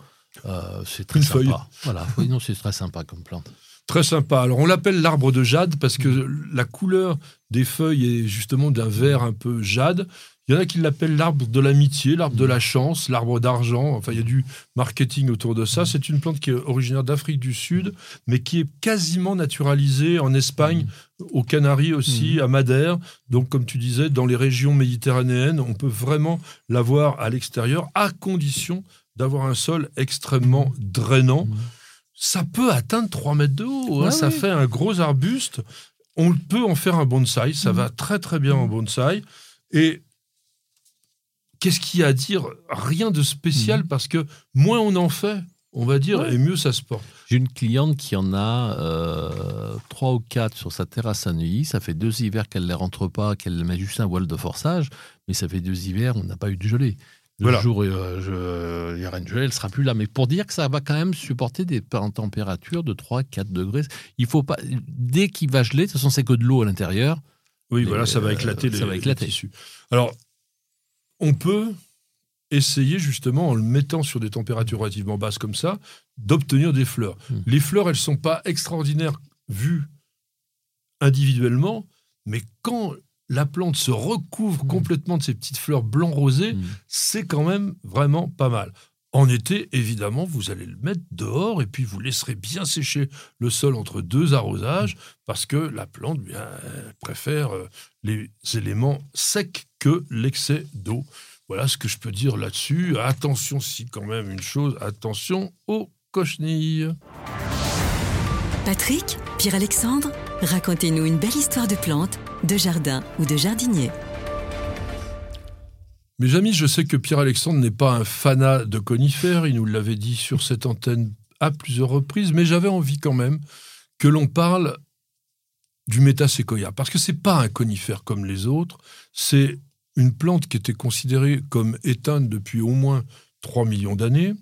Euh, c'est très sympa. Voilà, non, c'est très sympa comme plante. Très sympa. Alors on l'appelle l'arbre de jade parce que mm. la couleur des feuilles est justement d'un vert un peu jade. Il y en a qui l'appellent l'arbre de l'amitié, l'arbre de la mm. chance, l'arbre d'argent. Enfin, il y a du marketing autour de ça. Mm. C'est une plante qui est originaire d'Afrique du Sud, mais qui est quasiment naturalisée en Espagne, aux Canaries aussi, à Madère. Donc, comme tu disais, dans les régions méditerranéennes, on peut vraiment l'avoir à l'extérieur, à condition d'avoir un sol extrêmement drainant. Mmh. Ça peut atteindre 3 mètres de haut. Hein. ça fait un gros arbuste. On peut en faire un bonsaï. Ça mmh. va très très bien en bonsaï. Et qu'est-ce qu'il y a à dire? Rien de spécial mmh. parce que moins on en fait, on va dire, et mieux ça se porte. J'ai une cliente qui en a euh, trois ou quatre sur sa terrasse à Neuilly. Ça fait deux hivers qu'elle ne les rentre pas, qu'elle met juste un voile de forçage. Mais ça fait deux hivers, on n'a pas eu de gelée. Le jour où euh, gelée, elle sera plus là. Mais pour dire que ça va quand même supporter des températures de 3-4 degrés. Il faut pas. Dès qu'il va geler, de toute façon, c'est que de l'eau à l'intérieur. Oui, voilà, ça va euh, éclater, les, ça va éclater. tissus. Alors, on peut essayer justement, en le mettant sur des températures relativement basses comme ça, d'obtenir des fleurs. Hmm. Les fleurs, elles sont pas extraordinaires vues individuellement, mais quand la plante se recouvre mmh. complètement de ces petites fleurs blanc rosées, mmh. c'est quand même vraiment pas mal. En été, évidemment, vous allez le mettre dehors et puis vous laisserez bien sécher le sol entre deux arrosages parce que la plante bien, préfère euh, les éléments secs que l'excès d'eau. Voilà ce que je peux dire là-dessus. Attention, si quand même une chose, attention aux cochenilles. Patrick, Pierre-Alexandre, racontez-nous une belle histoire de plantes, de jardin ou de jardinier. Mes amis, je sais que Pierre-Alexandre n'est pas un fanat de conifères, il nous l'avait dit sur cette antenne à plusieurs reprises, mais j'avais envie quand même que l'on parle du métaséquoia, parce que c'est pas un conifère comme les autres, c'est une plante qui était considérée comme éteinte depuis au moins 3 millions d'années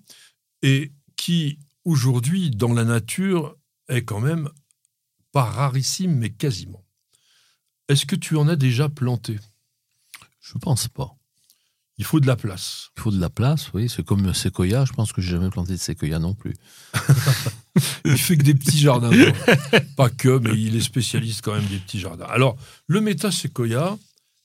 et qui aujourd'hui dans la nature est quand même pas rarissime mais quasiment. Est-ce que tu en as déjà planté? Je pense pas. Il faut de la place. Il faut de la place, oui. C'est comme séquoia. Je pense que j'ai jamais planté de séquoia non plus. il fait que des petits jardins. pas que, mais il est spécialiste quand même des petits jardins. Alors, le métaséquoia,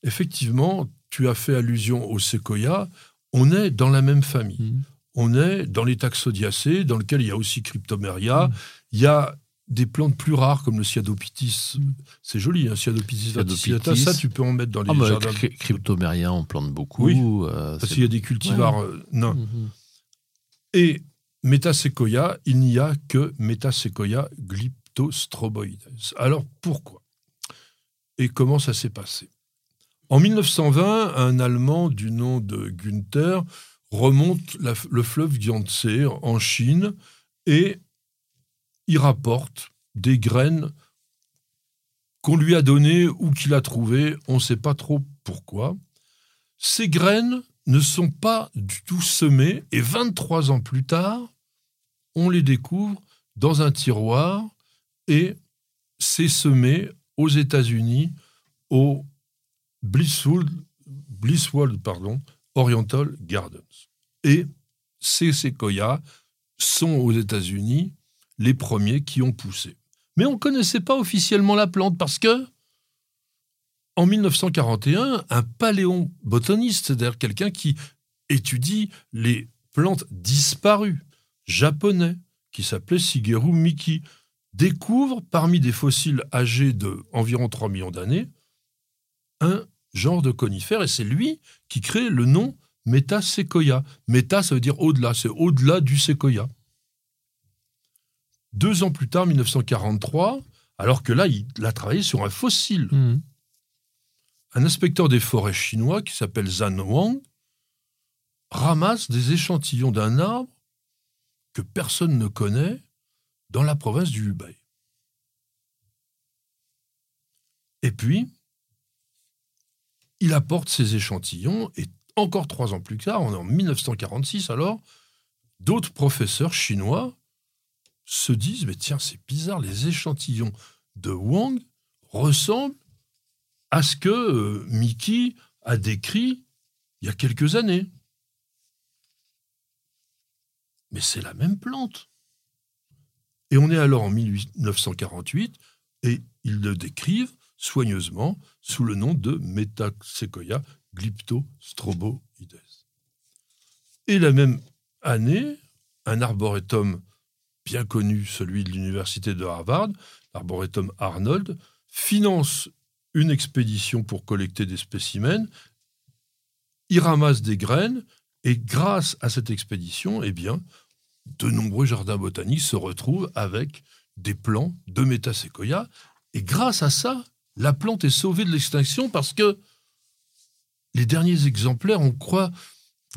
effectivement, tu as fait allusion au séquoia. On est dans la même famille. Mmh. On est dans les taxodiacées, dans lequel il y a aussi Cryptomeria. Mmh. Il y a des plantes plus rares comme le Cyadopitis. Mm. C'est joli, hein, Cyadopitis Ça, tu peux en mettre dans les ah bah, jardins. On plante beaucoup. Oui, euh, parce qu'il y a des cultivars euh, nains. Mm-hmm. Et Metasequoia, il n'y a que Metasequoia glyptostroboides. Alors pourquoi? Et comment ça s'est passé? En 1920, un Allemand du nom de Günther remonte le fleuve Yangtze en Chine et il rapporte des graines qu'on lui a données ou qu'il a trouvées, on ne sait pas trop pourquoi. Ces graines ne sont pas du tout semées et 23 ans plus tard, on les découvre dans un tiroir et c'est semé aux États-Unis au Blisswood, Blisswold Oriental Gardens. Et ces séquoias sont aux États-Unis les premiers qui ont poussé. Mais on ne connaissait pas officiellement la plante parce que, en 1941, un paléobotaniste, c'est-à-dire quelqu'un qui étudie les plantes disparues, japonais, qui s'appelait Shigeru Miki, découvre parmi des fossiles âgés de environ 3 millions d'années un genre de conifère et c'est lui qui crée le nom Metasequoia. Meta, ça veut dire au-delà, c'est au-delà du séquoia. Deux ans plus tard, 1943, alors que là, il a travaillé sur un fossile. Hmm. Un inspecteur des forêts chinois qui s'appelle Zhan Wang ramasse des échantillons d'un arbre que personne ne connaît dans la province du Hubei. Et puis, il apporte ces échantillons et encore trois ans plus tard, on est en 1946 alors, d'autres professeurs chinois se disent, mais tiens, c'est bizarre, les échantillons de Wang ressemblent à ce que euh, Mickey a décrit il y a quelques années. Mais c'est la même plante. Et on est alors en 1948 et ils le décrivent soigneusement sous le nom de Metasequoia glyptostroboides. Et la même année, un arboretum bien connu, celui de l'université de Harvard, l'arboretum Arnold, finance une expédition pour collecter des spécimens, il ramasse des graines, et grâce à cette expédition, eh bien, de nombreux jardins botaniques se retrouvent avec des plants de métaséquoia, et grâce à ça, la plante est sauvée de l'extinction parce que les derniers exemplaires, on croit,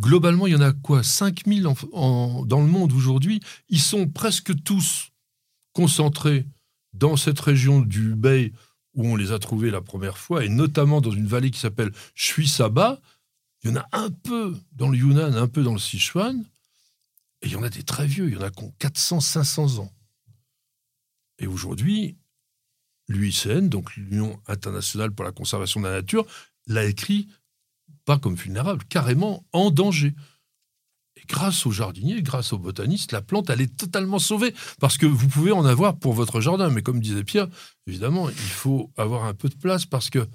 globalement, il y en a quoi 5000 en, dans le monde aujourd'hui. Ils sont presque tous concentrés dans cette région du Bay où on les a trouvés la première fois, et notamment dans une vallée qui s'appelle Shuisaba. Il y en a un peu dans le Yunnan, un peu dans le Sichuan, et il y en a des très vieux, il y en a qui ont 400, 500 ans. Et aujourd'hui, l'UICN, donc l'Union internationale pour la conservation de la nature, l'a écrit pas comme vulnérable, carrément en danger. Et grâce aux jardiniers, grâce aux botanistes, la plante, elle est totalement sauvée. Parce que vous pouvez en avoir pour votre jardin. Mais comme disait Pierre, évidemment, il faut avoir un peu de place parce que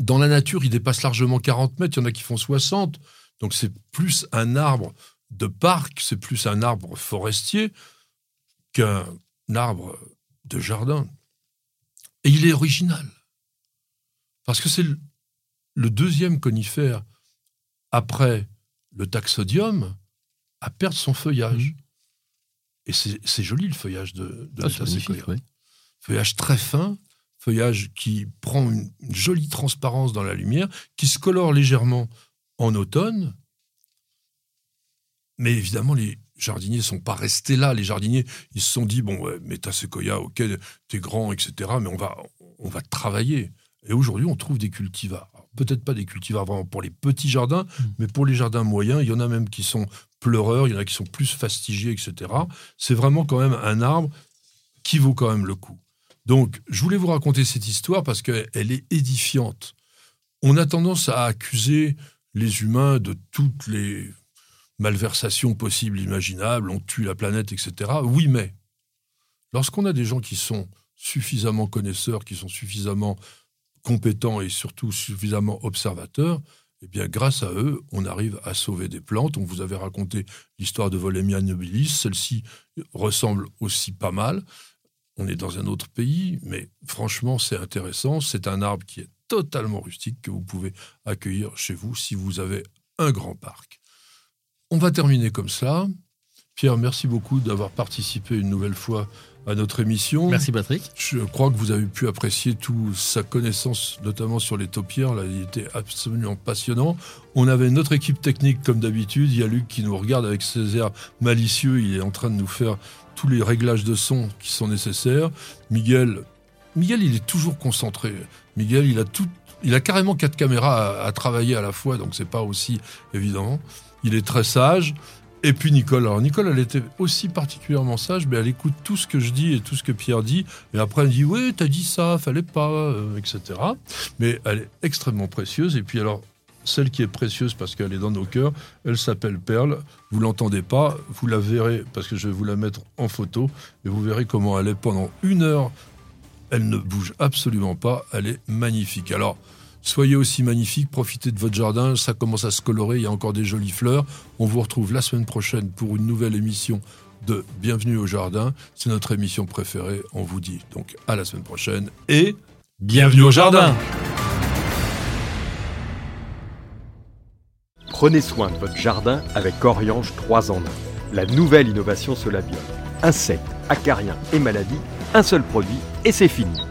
dans la nature, il dépasse largement 40 mètres. Il y en a qui font 60. Donc c'est plus un arbre de parc, c'est plus un arbre forestier qu'un arbre de jardin. Et il est original. Parce que c'est le deuxième conifère après le taxodium, à perdre son feuillage. Mmh. Et c'est joli le feuillage de, de Ah, oui. Feuillage très fin, feuillage qui prend une, une jolie transparence dans la lumière, qui se colore légèrement en automne. Mais évidemment, les jardiniers ne sont pas restés là. Les jardiniers, ils se sont dit, bon, ouais, mais t'as séquoia, ok, t'es grand, etc., mais on va, on va travailler. Et aujourd'hui, on trouve des cultivars. Peut-être pas des cultivars vraiment pour les petits jardins, Mm. mais pour les jardins moyens, il y en a même qui sont pleureurs, il y en a qui sont plus fastigiés, etc. C'est vraiment quand même un arbre qui vaut quand même le coup. Donc, je voulais vous raconter cette histoire parce qu'elle est édifiante. On a tendance à accuser les humains de toutes les malversations possibles, imaginables, on tue la planète, etc. Oui, mais lorsqu'on a des gens qui sont suffisamment connaisseurs, qui sont suffisamment compétents et surtout suffisamment observateurs, eh bien, grâce à eux, on arrive à sauver des plantes. On vous avait raconté l'histoire de Volemia nobilis. Celle-ci ressemble aussi pas mal. On est dans un autre pays, mais franchement, c'est intéressant. C'est un arbre qui est totalement rustique que vous pouvez accueillir chez vous si vous avez un grand parc. On va terminer comme ça. Pierre, merci beaucoup d'avoir participé une nouvelle fois à notre émission. Merci Patrick. Je crois que vous avez pu apprécier toute sa connaissance, notamment sur les taupières. Là, il était absolument passionnant. On avait notre équipe technique, comme d'habitude. Il y a Luc qui nous regarde avec ses airs malicieux. Il est en train de nous faire tous les réglages de son qui sont nécessaires. Miguel, Miguel, il est toujours concentré. Miguel, il a tout, il a carrément quatre caméras à, à travailler à la fois, donc c'est pas aussi évident. Il est très sage. Et puis Nicole, alors Nicole, elle était aussi particulièrement sage, mais elle écoute tout ce que je dis et tout ce que Pierre dit, et après elle dit oui, t'as dit ça, fallait pas, euh, etc. Mais elle est extrêmement précieuse. Et puis alors, celle qui est précieuse parce qu'elle est dans nos cœurs, elle s'appelle Perle. Vous l'entendez pas, vous la verrez parce que je vais vous la mettre en photo, et vous verrez comment elle est pendant une heure. Elle ne bouge absolument pas, elle est magnifique. Alors, Soyez aussi magnifiques, profitez de votre jardin, ça commence à se colorer, il y a encore des jolies fleurs. On vous retrouve la semaine prochaine pour une nouvelle émission de Bienvenue au jardin. C'est notre émission préférée. On vous dit donc à la semaine prochaine et Bienvenue au jardin. Prenez soin de votre jardin avec Oriange 3 en 1. La nouvelle innovation Solabiol. Insectes, acariens et maladies, un seul produit et c'est fini.